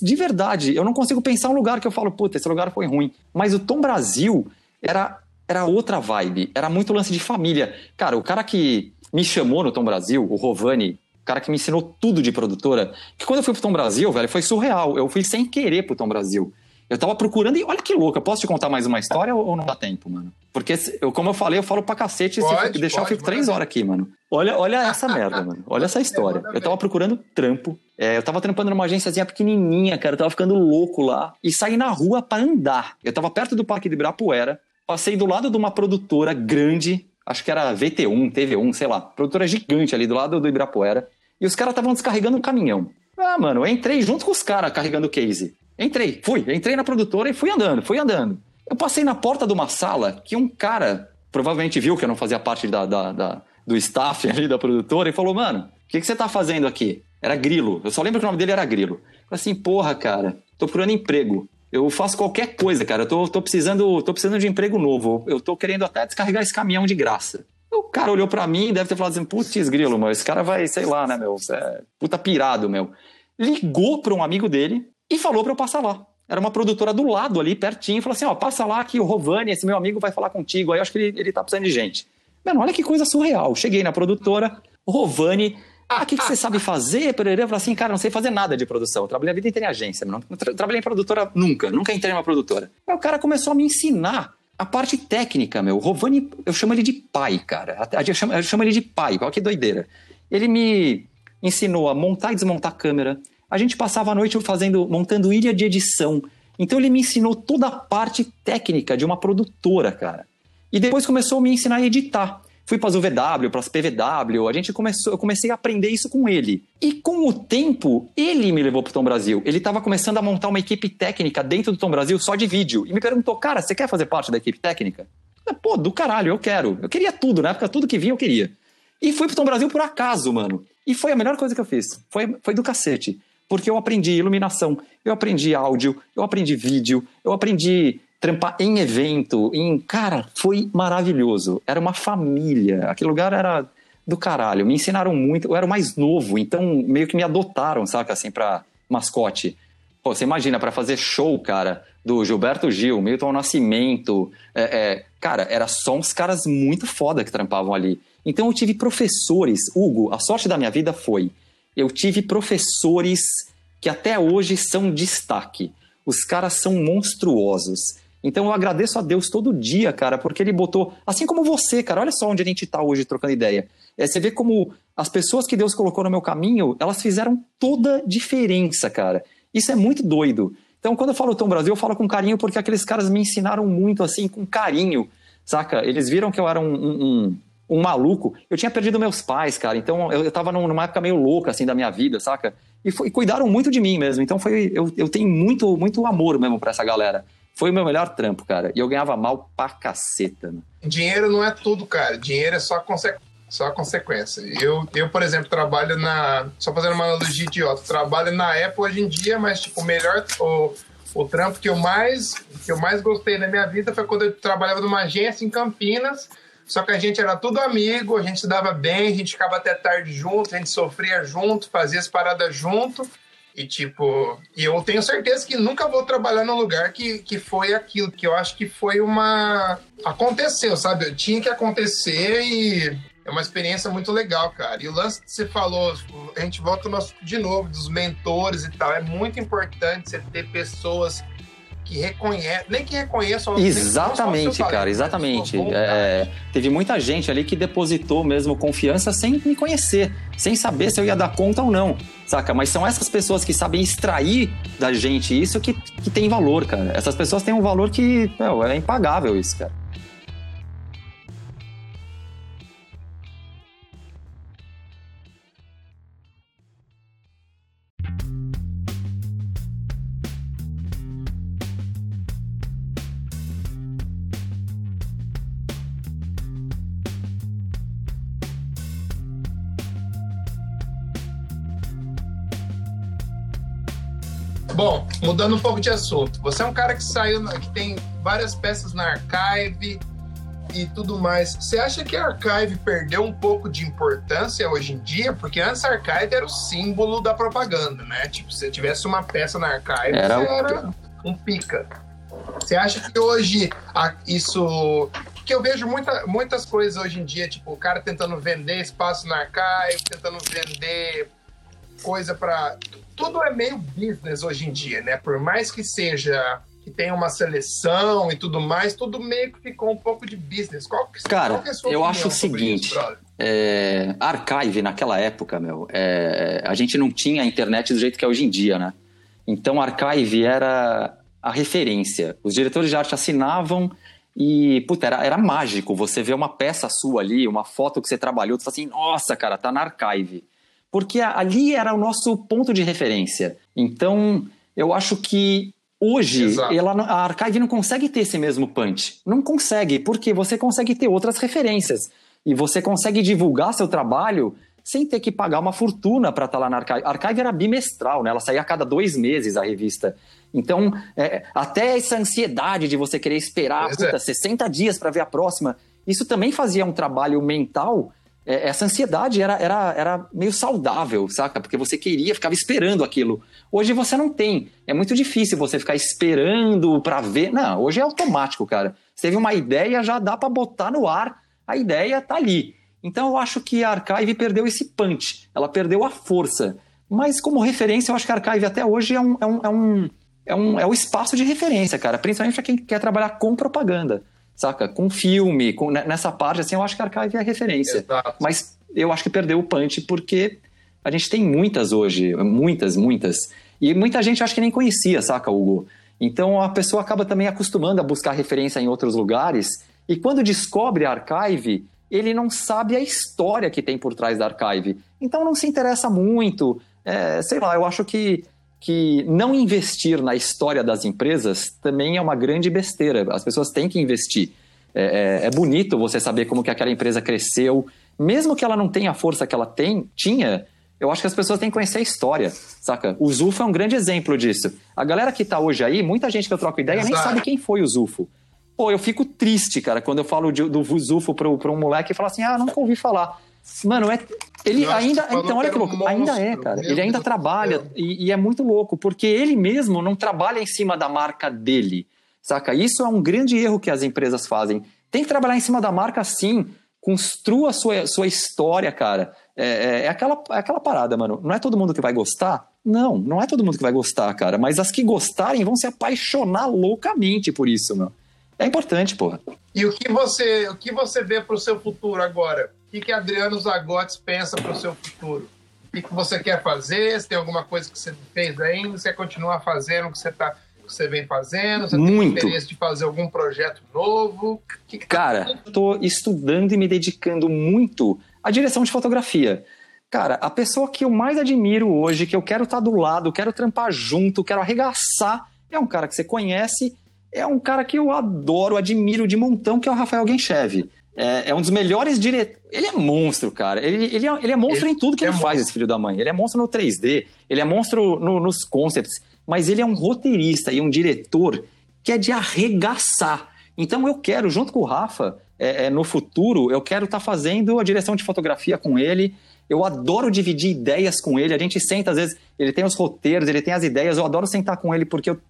de verdade, eu não consigo pensar um lugar que eu falo, puta, esse lugar foi ruim. Mas o Tom Brasil era, era outra vibe, era muito lance de família. Cara, o cara que me chamou no Tom Brasil, o Rovani, o cara que me ensinou tudo de produtora. Que quando eu fui pro Tom Brasil, velho, foi surreal. Eu fui sem querer pro Tom Brasil. Eu tava procurando e olha que louco. Eu posso te contar mais uma história ou não dá tempo, mano? Porque, eu, como eu falei, eu falo pra cacete. Pode, se deixar, pode, eu fico três horas aqui, mano. Olha, olha essa merda, mano. Olha essa história. Eu tava procurando trampo. É, eu tava trampando numa agênciazinha pequenininha, cara. Eu tava ficando louco lá. E saí na rua para andar. Eu tava perto do Parque de Ibirapuera. Passei do lado de uma produtora grande acho que era VT1, TV1, sei lá, produtora gigante ali do lado do Ibirapuera, e os caras estavam descarregando um caminhão. Ah, mano, eu entrei junto com os caras carregando o case. Entrei, fui, entrei na produtora e fui andando, fui andando. Eu passei na porta de uma sala que um cara provavelmente viu que eu não fazia parte da, da, da do staff ali da produtora e falou: Mano, o que, que você tá fazendo aqui? Era Grilo. Eu só lembro que o nome dele era Grilo. Eu falei assim: Porra, cara, tô procurando emprego. Eu faço qualquer coisa, cara. Eu tô, tô, precisando, tô precisando de emprego novo. Eu tô querendo até descarregar esse caminhão de graça. O cara olhou para mim e deve ter falado assim: putz, grilo, meu, esse cara vai, sei lá, né, meu? É puta pirado, meu. Ligou para um amigo dele e falou para eu passar lá. Era uma produtora do lado ali, pertinho, falou assim: ó, passa lá que o Rovani, esse meu amigo, vai falar contigo. Aí eu acho que ele, ele tá precisando de gente. Mano, olha que coisa surreal. Cheguei na produtora, Rovani, ah, o que, que você sabe fazer? Eu falei assim, cara, não sei fazer nada de produção. Eu trabalhei a vida inteira em agência, não tra trabalhei em produtora nunca, nunca entrei numa produtora. Aí o cara começou a me ensinar a parte técnica, meu. O Rovani, eu chamo ele de pai, cara. Eu chamo, eu chamo ele de pai, olha que doideira. Ele me ensinou a montar e desmontar câmera. A gente passava a noite fazendo, montando ilha de edição. Então ele me ensinou toda a parte técnica de uma produtora, cara. E depois começou a me ensinar a editar. Fui para as UVW, para as PVW, a gente começou, eu comecei a aprender isso com ele. E com o tempo, ele me levou para o Tom Brasil. Ele estava começando a montar uma equipe técnica dentro do Tom Brasil só de vídeo. E me perguntou, cara, você quer fazer parte da equipe técnica? Pô, do caralho, eu quero. Eu queria tudo, na época tudo que vinha eu queria. E fui pro Tom Brasil por acaso, mano. E foi a melhor coisa que eu fiz. Foi, foi do cacete. Porque eu aprendi iluminação, eu aprendi áudio, eu aprendi vídeo, eu aprendi trampar em evento, em. Cara, foi maravilhoso. Era uma família. Aquele lugar era do caralho. Me ensinaram muito. Eu era o mais novo, então meio que me adotaram, saca, assim, pra mascote. Pô, você imagina, para fazer show, cara, do Gilberto Gil, Milton Nascimento, é, é, cara, era só uns caras muito foda que trampavam ali. Então eu tive professores, Hugo, a sorte da minha vida foi, eu tive professores que até hoje são destaque. Os caras são monstruosos. Então eu agradeço a Deus todo dia, cara, porque ele botou, assim como você, cara, olha só onde a gente tá hoje trocando ideia. É, você vê como as pessoas que Deus colocou no meu caminho, elas fizeram toda diferença, cara. Isso é muito doido. Então, quando eu falo Tom Brasil, eu falo com carinho porque aqueles caras me ensinaram muito, assim, com carinho, saca? Eles viram que eu era um, um, um, um maluco. Eu tinha perdido meus pais, cara, então eu, eu tava numa época meio louca, assim, da minha vida, saca? E, foi, e cuidaram muito de mim mesmo. Então, foi, eu, eu tenho muito, muito amor mesmo pra essa galera. Foi o meu melhor trampo, cara. E eu ganhava mal pra caceta. Né? Dinheiro não é tudo, cara. Dinheiro é só, conse... só consequência. Eu, eu, por exemplo, trabalho na. Só fazendo uma analogia idiota. Trabalho na Apple hoje em dia, mas, tipo, o melhor. O, o trampo que eu mais que eu mais gostei na minha vida foi quando eu trabalhava numa agência em Campinas. Só que a gente era tudo amigo, a gente se dava bem, a gente ficava até tarde junto, a gente sofria junto, fazia as paradas junto. E tipo, eu tenho certeza que nunca vou trabalhar num lugar que, que foi aquilo, que eu acho que foi uma. Aconteceu, sabe? Tinha que acontecer e é uma experiência muito legal, cara. E o lance que você falou, a gente volta de novo, dos mentores e tal. É muito importante você ter pessoas que reconhece, nem que reconheçam. Exatamente, cara, talento, exatamente. É, teve muita gente ali que depositou mesmo confiança sem me conhecer, sem saber se eu ia dar conta ou não, saca? Mas são essas pessoas que sabem extrair da gente isso que, que tem valor, cara. Essas pessoas têm um valor que meu, é impagável isso, cara. Bom, mudando um pouco de assunto. Você é um cara que saiu, que tem várias peças na Archive e tudo mais. Você acha que a Archive perdeu um pouco de importância hoje em dia? Porque antes a Archive era o símbolo da propaganda, né? Tipo, se tivesse uma peça na Archive, era, você era um pica. Você acha que hoje isso que eu vejo muita, muitas coisas hoje em dia, tipo, o cara tentando vender espaço na archive, tentando vender coisa para tudo é meio business hoje em dia, né? Por mais que seja que tenha uma seleção e tudo mais, tudo meio que ficou um pouco de business. Qual que, Cara, qual que é eu acho o seguinte, isso, é, Archive naquela época, meu, é, a gente não tinha a internet do jeito que é hoje em dia, né? Então Archive era a referência. Os diretores de arte assinavam e, puta, era, era mágico você ver uma peça sua ali, uma foto que você trabalhou, você fala assim, nossa, cara, tá na Archive porque ali era o nosso ponto de referência. Então, eu acho que hoje ela, a Archive não consegue ter esse mesmo punch. Não consegue, porque você consegue ter outras referências. E você consegue divulgar seu trabalho sem ter que pagar uma fortuna para estar tá lá na Archive. A Archive era bimestral, né? ela saía a cada dois meses a revista. Então, é, até essa ansiedade de você querer esperar puta, é. 60 dias para ver a próxima, isso também fazia um trabalho mental é, essa ansiedade era, era, era meio saudável, saca? Porque você queria, ficava esperando aquilo. Hoje você não tem. É muito difícil você ficar esperando para ver. Não, hoje é automático, cara. Você teve uma ideia, já dá para botar no ar, a ideia tá ali. Então eu acho que a Archive perdeu esse punch, ela perdeu a força. Mas como referência, eu acho que a Archive até hoje é um, é um, é um, é um, é um espaço de referência, cara. Principalmente para quem quer trabalhar com propaganda saca? Com filme, com, nessa parte, assim, eu acho que Archive é a referência. Exato. Mas eu acho que perdeu o punch porque a gente tem muitas hoje, muitas, muitas. E muita gente acho que nem conhecia, saca, Hugo? Então a pessoa acaba também acostumando a buscar referência em outros lugares e quando descobre a Archive, ele não sabe a história que tem por trás da Archive. Então não se interessa muito. É, sei lá, eu acho que que não investir na história das empresas também é uma grande besteira. As pessoas têm que investir. É, é, é, bonito você saber como que aquela empresa cresceu, Mesmo que ela não tenha a força que ela tem, tinha, eu acho que as pessoas têm que conhecer a história, saca? O Zufo é um grande exemplo disso. A galera que tá hoje aí, muita gente que eu troco ideia Exato. nem sabe quem foi o Zufo. Pô, eu fico triste, cara, quando eu falo de, do Zufo pro um moleque e falo assim, ah, nunca ouvi falar. Mano, é, ele Nossa, ainda. Então, olha que louco. Um ainda é, cara. Ele ainda trabalha. E, e, é muito louco, porque ele mesmo não trabalha em cima da marca dele. Saca? Isso é um grande erro que as empresas fazem. Tem que trabalhar em cima da marca sim. Construa a sua, sua história, cara. É, é, é, aquela, é aquela parada, mano. Não é todo mundo que vai gostar? Não, não é todo mundo que vai gostar, cara. Mas as que gostarem vão se apaixonar loucamente por isso, meu. É importante, porra. E o que você, o que você vê pro seu futuro agora? O que, que Adriano Zagotes pensa pro seu futuro? O que, que você quer fazer? Se tem alguma coisa que você fez ainda? Você quer continuar fazendo o que você tá que você vem fazendo? Você Muito. tem interesse de fazer algum projeto novo? Que que tá Cara, estou estudando e me dedicando muito à direção de fotografia. Cara, a pessoa que eu mais admiro hoje, que eu quero estar tá do lado, quero trampar junto, quero arregaçar, é um cara que você conhece, é um cara que eu adoro, admiro de montão, que é o Rafael Genchev. É, é, um dos melhores diretores. Ele é monstro, cara. Ele, ele, é, ele é monstro ele em tudo que é ele faz, esse filho da mãe. Ele é monstro no 3D, ele é monstro no, nos concepts mas ele é um roteirista e um diretor que é de arregaçar. Então eu quero, junto com o Rafa, é, é, no futuro, eu quero estar tá fazendo a direção de fotografia com ele. Eu adoro dividir ideias com ele. A gente senta, às vezes, ele tem os roteiros, ele tem as ideias. Eu adoro sentar com ele porque eu,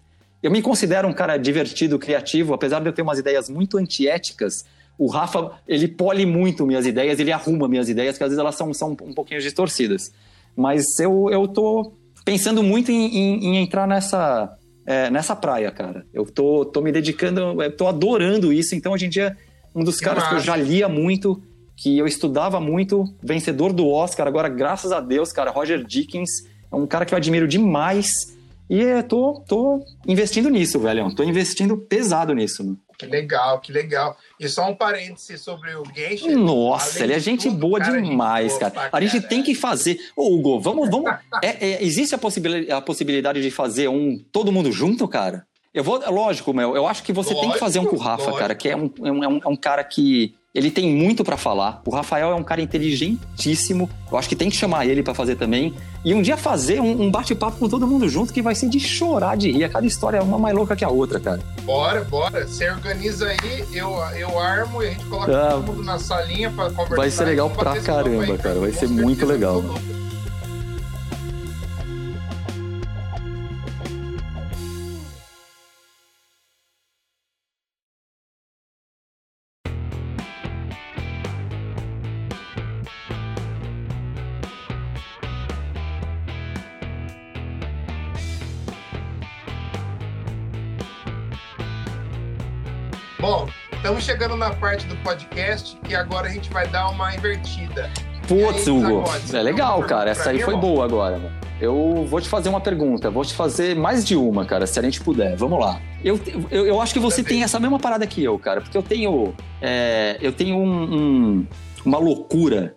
eu me considero um cara divertido, criativo, apesar de eu ter umas ideias muito antiéticas. O Rafa, ele pole muito minhas ideias, ele arruma minhas ideias, que às vezes elas são, são um pouquinho distorcidas. Mas eu, eu tô pensando muito em, em, em entrar nessa, é, nessa praia, cara. Eu tô, tô me dedicando, tô adorando isso. Então, hoje em dia, um dos caras que eu já lia muito, que eu estudava muito, vencedor do Oscar, agora, graças a Deus, cara, Roger Dickens, é um cara que eu admiro demais. E eu tô, tô investindo nisso, velho. Tô investindo pesado nisso. Mano. Que legal, que legal. E só um parêntese sobre o Genshin. Nossa, ele é gente tudo, boa cara, demais, cara. a gente tem que fazer. Ô, Hugo, vamos. vamos é, é, existe a possibilidade, a possibilidade de fazer um todo mundo junto, cara? Eu vou. Lógico, meu. Eu acho que você lógico, tem que fazer um com o Rafa, lógico. cara, que é um, é um, é um cara que ele tem muito para falar. O Rafael é um cara inteligentíssimo. Eu acho que tem que chamar ele para fazer também. E um dia fazer um, um bate-papo com todo mundo junto que vai ser de chorar de rir. A cada história é uma mais louca que a outra, cara. Bora, bora. Você organiza aí, eu, eu armo e a gente coloca ah, todo mundo na salinha para conversar. Vai ser legal pra caramba, cara. Vai ser muito legal. Na parte do podcast e agora a gente vai dar uma invertida. Putz, Hugo, é legal, cara. Essa aí foi boa agora. Eu vou te fazer uma pergunta, vou te fazer mais de uma, cara, se a gente puder. Vamos lá. Eu, eu, eu acho que você tem essa mesma parada que eu, cara, porque eu tenho, é, eu tenho um, um, uma loucura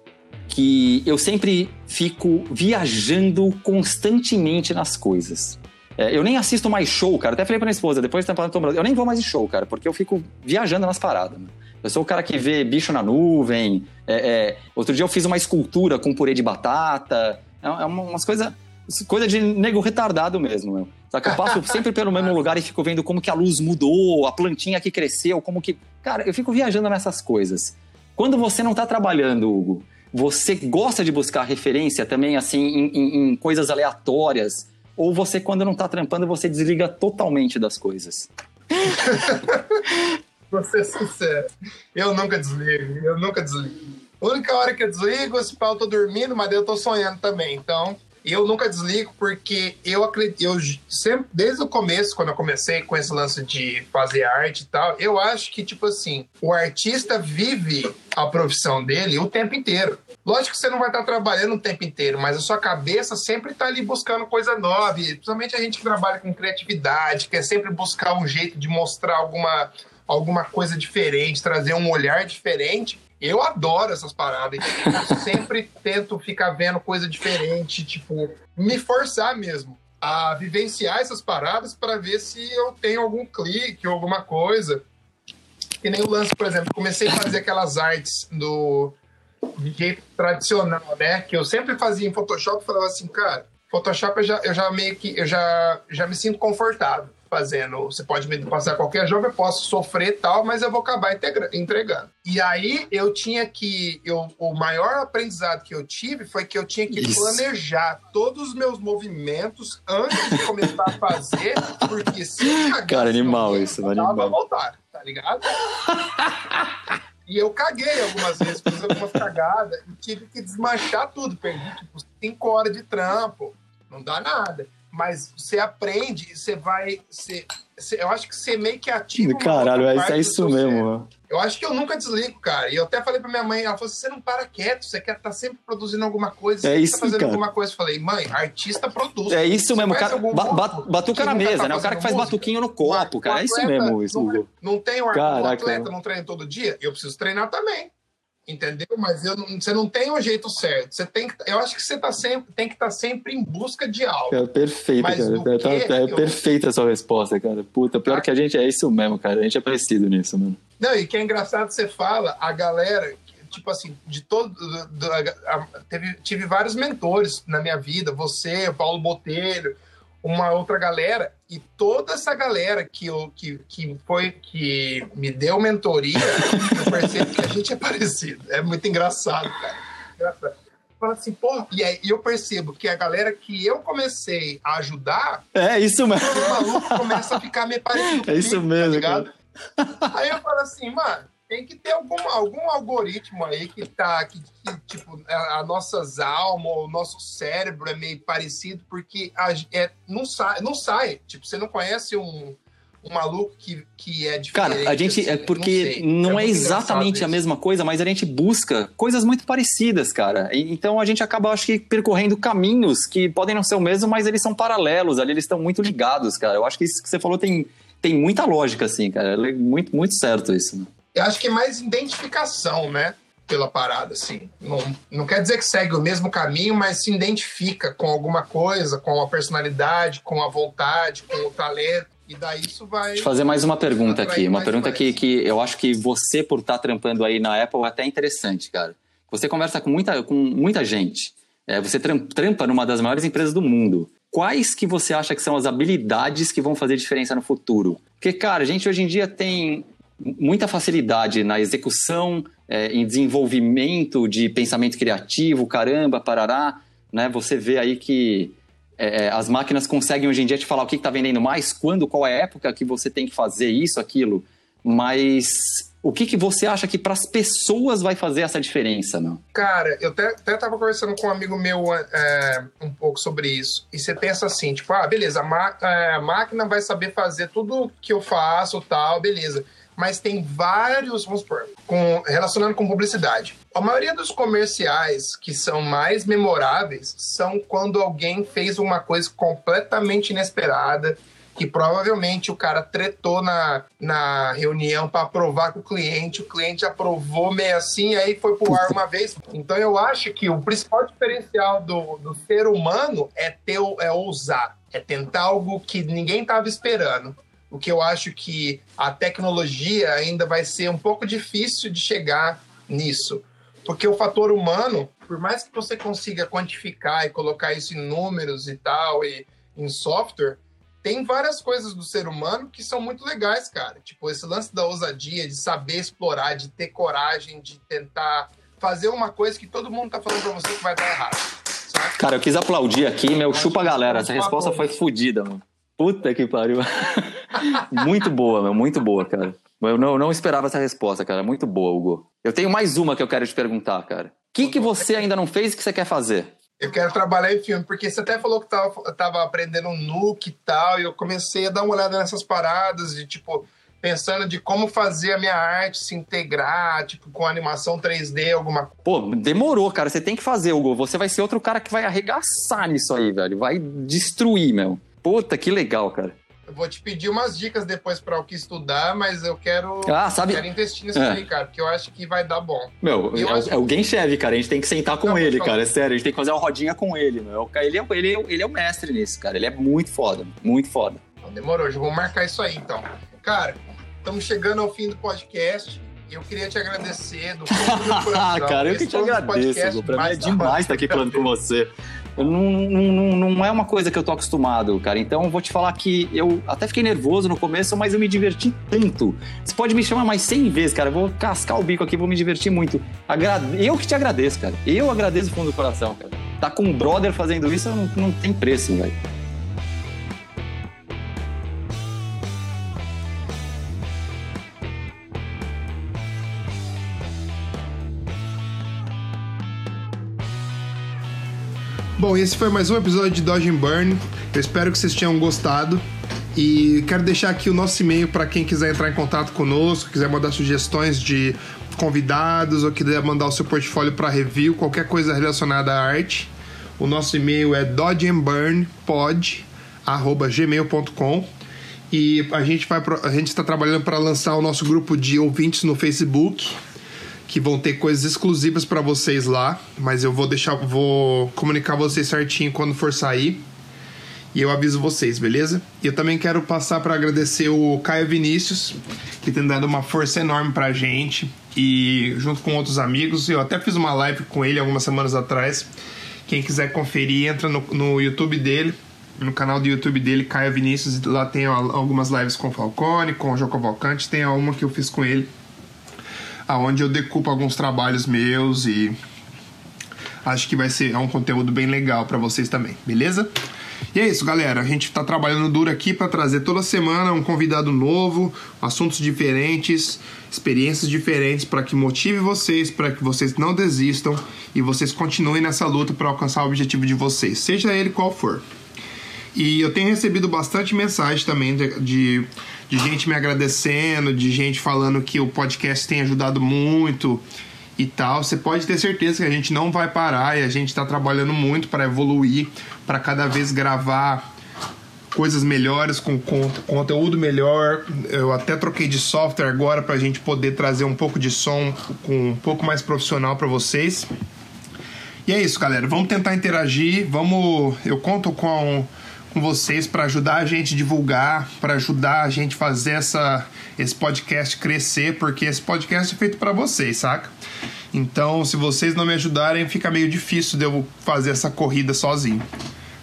que eu sempre fico viajando constantemente nas coisas. É, eu nem assisto mais show, cara. Até falei pra minha esposa, depois da temporada do eu nem vou mais em show, cara, porque eu fico viajando nas paradas. Né? Eu sou o cara que vê bicho na nuvem. É, é... Outro dia eu fiz uma escultura com purê de batata. É, é umas coisas. Coisa de nego retardado mesmo, meu. Só que eu passo sempre pelo mesmo lugar e fico vendo como que a luz mudou, a plantinha que cresceu, como que. Cara, eu fico viajando nessas coisas. Quando você não tá trabalhando, Hugo, você gosta de buscar referência também, assim, em, em, em coisas aleatórias ou você, quando não tá trampando, você desliga totalmente das coisas? Vou ser sincero. Eu nunca desligo, eu nunca desligo. A única hora que eu desligo, esse pau eu tô dormindo, mas eu tô sonhando também. Então, eu nunca desligo porque eu acredito, eu sempre, desde o começo, quando eu comecei com esse lance de fazer arte e tal, eu acho que, tipo assim, o artista vive a profissão dele o tempo inteiro. Lógico que você não vai estar trabalhando o tempo inteiro, mas a sua cabeça sempre está ali buscando coisa nova. Principalmente a gente que trabalha com criatividade, quer sempre buscar um jeito de mostrar alguma, alguma coisa diferente, trazer um olhar diferente. Eu adoro essas paradas. Eu sempre tento ficar vendo coisa diferente, tipo, me forçar mesmo a vivenciar essas paradas para ver se eu tenho algum clique ou alguma coisa. Que nem o lance, por exemplo, comecei a fazer aquelas artes do jeito tradicional, né? Que eu sempre fazia em Photoshop, falava assim, cara, Photoshop eu já, eu já meio que eu já, já me sinto confortável fazendo. Você pode me passar qualquer jogo, eu posso sofrer e tal, mas eu vou acabar entregando. E aí eu tinha que. Eu, o maior aprendizado que eu tive foi que eu tinha que Isso. planejar todos os meus movimentos antes de começar a fazer, porque se eu Cara, animal game, isso, pra animal. voltar, tá ligado? E eu caguei algumas vezes, fiz algumas cagadas e tive que desmanchar tudo. Perdi, tipo, cinco horas de trampo. Não dá nada. Mas você aprende, você vai. Você, você- eu acho que você meio que ativa. Caralho, é, é isso seu mesmo, cérebro. Eu acho que eu nunca desligo, cara. E eu até falei pra minha mãe, ela falou assim: você não para quieto, você quer estar sempre produzindo alguma coisa, você É quer isso, tá fazendo cara. alguma coisa. Eu falei, mãe, artista produz. É isso Você mesmo, cara. Ba batuca na tá mesa, né? O cara que faz música? batuquinho no copo, cara. É isso mesmo, isso, não, Hugo. não tem o, atleta, não treina todo dia, eu preciso treinar também. Entendeu? Mas eu você não tem o jeito certo. Você tem que, eu acho que você tá sempre, tem que estar sempre em busca de algo. É perfeito, Mas cara. É, tá- quê? é Eu- perfeita a sua resposta, cara. Puta, pior que a gente é isso mesmo, cara. A gente é parecido nisso, mano. Não, e que é engraçado, você fala, a galera, que, tipo assim, de todo. do- do- a- a- teve, tive vários mentores na minha vida, você, Paulo Botelho, uma outra galera, e toda essa galera que, que, que foi que me deu mentoria, eu percebo que a gente é parecido. É muito engraçado, cara. Engraçado. Fala assim, porra, e aí eu percebo que a galera que eu comecei a ajudar, É isso mesmo. os malucos começam a ficar meio parecido É isso comigo, mesmo, tá ligado? Aí eu falo assim, mano, tem que ter algum, algum algoritmo aí que tá, que, que, tipo, a, a nossas almas, o nosso cérebro é meio parecido, porque a, é, não, sai, não sai. Tipo, você não conhece um, um maluco que, que é diferente. Cara, a gente. assim, É porque sei. não, é, muito exatamente a mesma coisa, mas a gente busca coisas muito parecidas, cara. E- Então a gente acaba, acho que, percorrendo caminhos que podem não ser o mesmo, mas eles são paralelos ali, eles estão muito ligados, cara. Eu acho que isso que você falou tem, tem muita lógica, assim, cara. É Muito, muito certo isso. né? Eu acho que é mais identificação, né? Pela parada, assim. Não, não quer dizer que segue o mesmo caminho, mas se identifica com alguma coisa, com a personalidade, com a vontade, com o talento. E daí isso vai. Deixa eu fazer mais uma pergunta aqui. Uma pergunta mais. que, que eu acho que você, por estar trampando aí na Apple, é até interessante, cara. Você conversa com muita, com muita gente. É, você tram- trampa numa das maiores empresas do mundo. Quais que você acha que são as habilidades que vão fazer diferença no futuro? Porque, cara, a gente hoje em dia tem muita facilidade na execução, é, em desenvolvimento de pensamento criativo, caramba, parará. Né? Você vê aí que é, as máquinas conseguem hoje em dia te falar o que está vendendo mais, quando, qual é a época que você tem que fazer isso, aquilo. Mas o que, que você acha que para as pessoas vai fazer essa diferença, meu? Cara, eu até, até tava conversando com um amigo meu é, um pouco sobre isso. E você pensa assim, tipo, ah, beleza, a, é, a máquina vai saber fazer tudo que eu faço, tal, beleza. Mas tem vários, vamos supor, com, relacionando com publicidade. A maioria dos comerciais que são mais memoráveis são quando alguém fez uma coisa completamente inesperada, que provavelmente o cara tretou na, na reunião para aprovar com o cliente, o cliente aprovou meio assim, aí foi pro ar uma vez. Então eu acho que o principal diferencial do, do ser humano é ter é ousar, é tentar algo que ninguém estava esperando. O que eu acho que a tecnologia ainda vai ser um pouco difícil de chegar nisso. Porque o fator humano, por mais que você consiga quantificar e colocar isso em números e tal, e em software, tem várias coisas do ser humano que são muito legais, cara. Tipo, esse lance da ousadia, de saber explorar, de ter coragem, de tentar fazer uma coisa que todo mundo tá falando pra você que vai dar errado. Sabe? Cara, eu quis aplaudir aqui, meu, chupa galera. vamos Essa resposta foi fodida, mano. Puta que pariu. muito boa, meu, muito boa, cara. Eu não, não esperava essa resposta, cara. Muito boa, Hugo. Eu tenho mais uma que eu quero te perguntar, cara. O que, que você ainda não fez e que você quer fazer? Eu quero trabalhar em filme, porque você até falou que tava, tava aprendendo um nuke e tal, e eu comecei a dar uma olhada nessas paradas de tipo, pensando de como fazer a minha arte se integrar, tipo, com animação 3D, alguma coisa. Pô, demorou, cara. Você tem que fazer, Hugo. Você vai ser outro cara que vai arregaçar nisso aí, velho. Vai destruir, meu. Puta, que legal, cara. Eu vou te pedir umas dicas depois para o que estudar, mas eu quero, Ah, sabe- quero investir nisso É. aí, cara, porque eu acho que vai dar bom. Meu, Eu é, acho- é o Game cara. A gente tem que sentar com Não, ele, cara. É sério. A gente tem que fazer uma rodinha com ele, meu. Ele é, ele, é, ele é o mestre nisso, cara. Ele é muito foda. Muito foda. Então, demorou, já vou marcar isso aí, então. Cara, estamos chegando ao fim do podcast. Eu queria te agradecer do fundo do coração. Cara, eu que te agradeço. Pra mim é demais estar aqui falando com você. Não, não, não, é uma coisa que eu tô acostumado, cara. Então eu vou te falar que eu até fiquei nervoso no começo, mas eu me diverti tanto. Você pode me chamar mais 100 vezes, cara. Eu vou cascar o bico aqui, vou me divertir muito. Eu que te agradeço, cara. Eu agradeço do fundo do coração, cara. Tá com um brother fazendo isso, não, não tem preço, velho. Bom, esse foi mais um episódio de Dodge and Burn. Eu espero que vocês tenham gostado. E quero deixar aqui o nosso e-mail para quem quiser entrar em contato conosco, quiser mandar sugestões de convidados ou quiser mandar o seu portfólio para review, qualquer coisa relacionada à arte. O nosso e-mail é dodgeandburnpod@gmail.com e a gente vai a gente está trabalhando para lançar o nosso grupo de ouvintes no Facebook que vão ter coisas exclusivas para vocês lá, mas eu vou deixar, vou comunicar vocês certinho quando for sair. E eu aviso vocês, beleza? E eu também quero passar para agradecer o Caio Vinícius, que tem dado uma força enorme pra gente. E junto com outros amigos, eu até fiz uma live com ele algumas semanas atrás. Quem quiser conferir, entra no, no YouTube dele, no canal do YouTube dele, Caio Vinícius. Lá tem algumas lives com o Falcone, com o João Cavalcante. Tem uma que eu fiz com ele aonde eu decupo alguns trabalhos meus e acho que vai ser é um conteúdo bem legal para vocês também, beleza? E é isso, galera. A gente está trabalhando duro aqui para trazer toda semana um convidado novo, assuntos diferentes, experiências diferentes para que motive vocês, para que vocês não desistam e vocês continuem nessa luta para alcançar o objetivo de vocês, seja ele qual for. E eu tenho recebido bastante mensagem também de, de de gente me agradecendo, de gente falando que o podcast tem ajudado muito e tal. Você pode ter certeza que a gente não vai parar e a gente está trabalhando muito para evoluir, para cada vez gravar coisas melhores, com, com, conteúdo melhor. Eu até troquei de software agora para a gente poder trazer um pouco de som com um pouco mais profissional para vocês. E é isso, galera. Vamos tentar interagir. Vamos. Eu conto com com vocês para ajudar a gente a divulgar, para ajudar a gente a fazer essa, esse podcast crescer, porque esse podcast é feito para vocês, saca? Então, se vocês não me ajudarem, fica meio difícil de eu fazer essa corrida sozinho.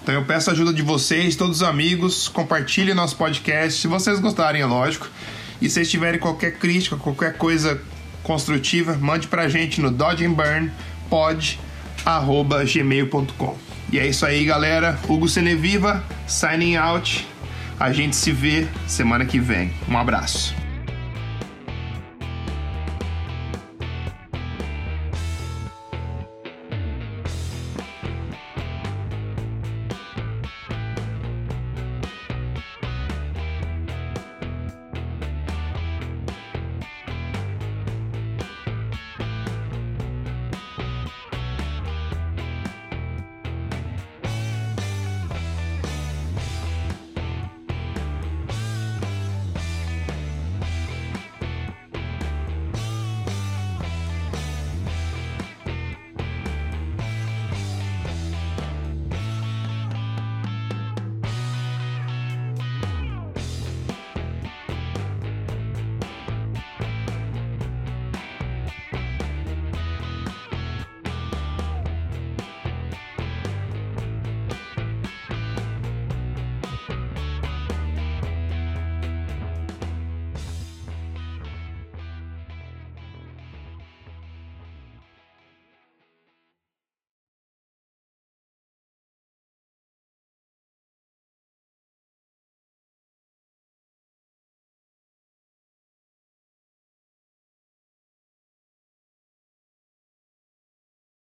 Então eu peço a ajuda de vocês, todos os amigos, compartilhem nosso podcast, se vocês gostarem, é lógico. E se tiverem qualquer crítica, qualquer coisa construtiva, mande pra gente no dodgeandburnpod.gmail.com e é isso aí, galera. Hugo Seneviva, signing out. A gente se vê semana que vem. Um abraço.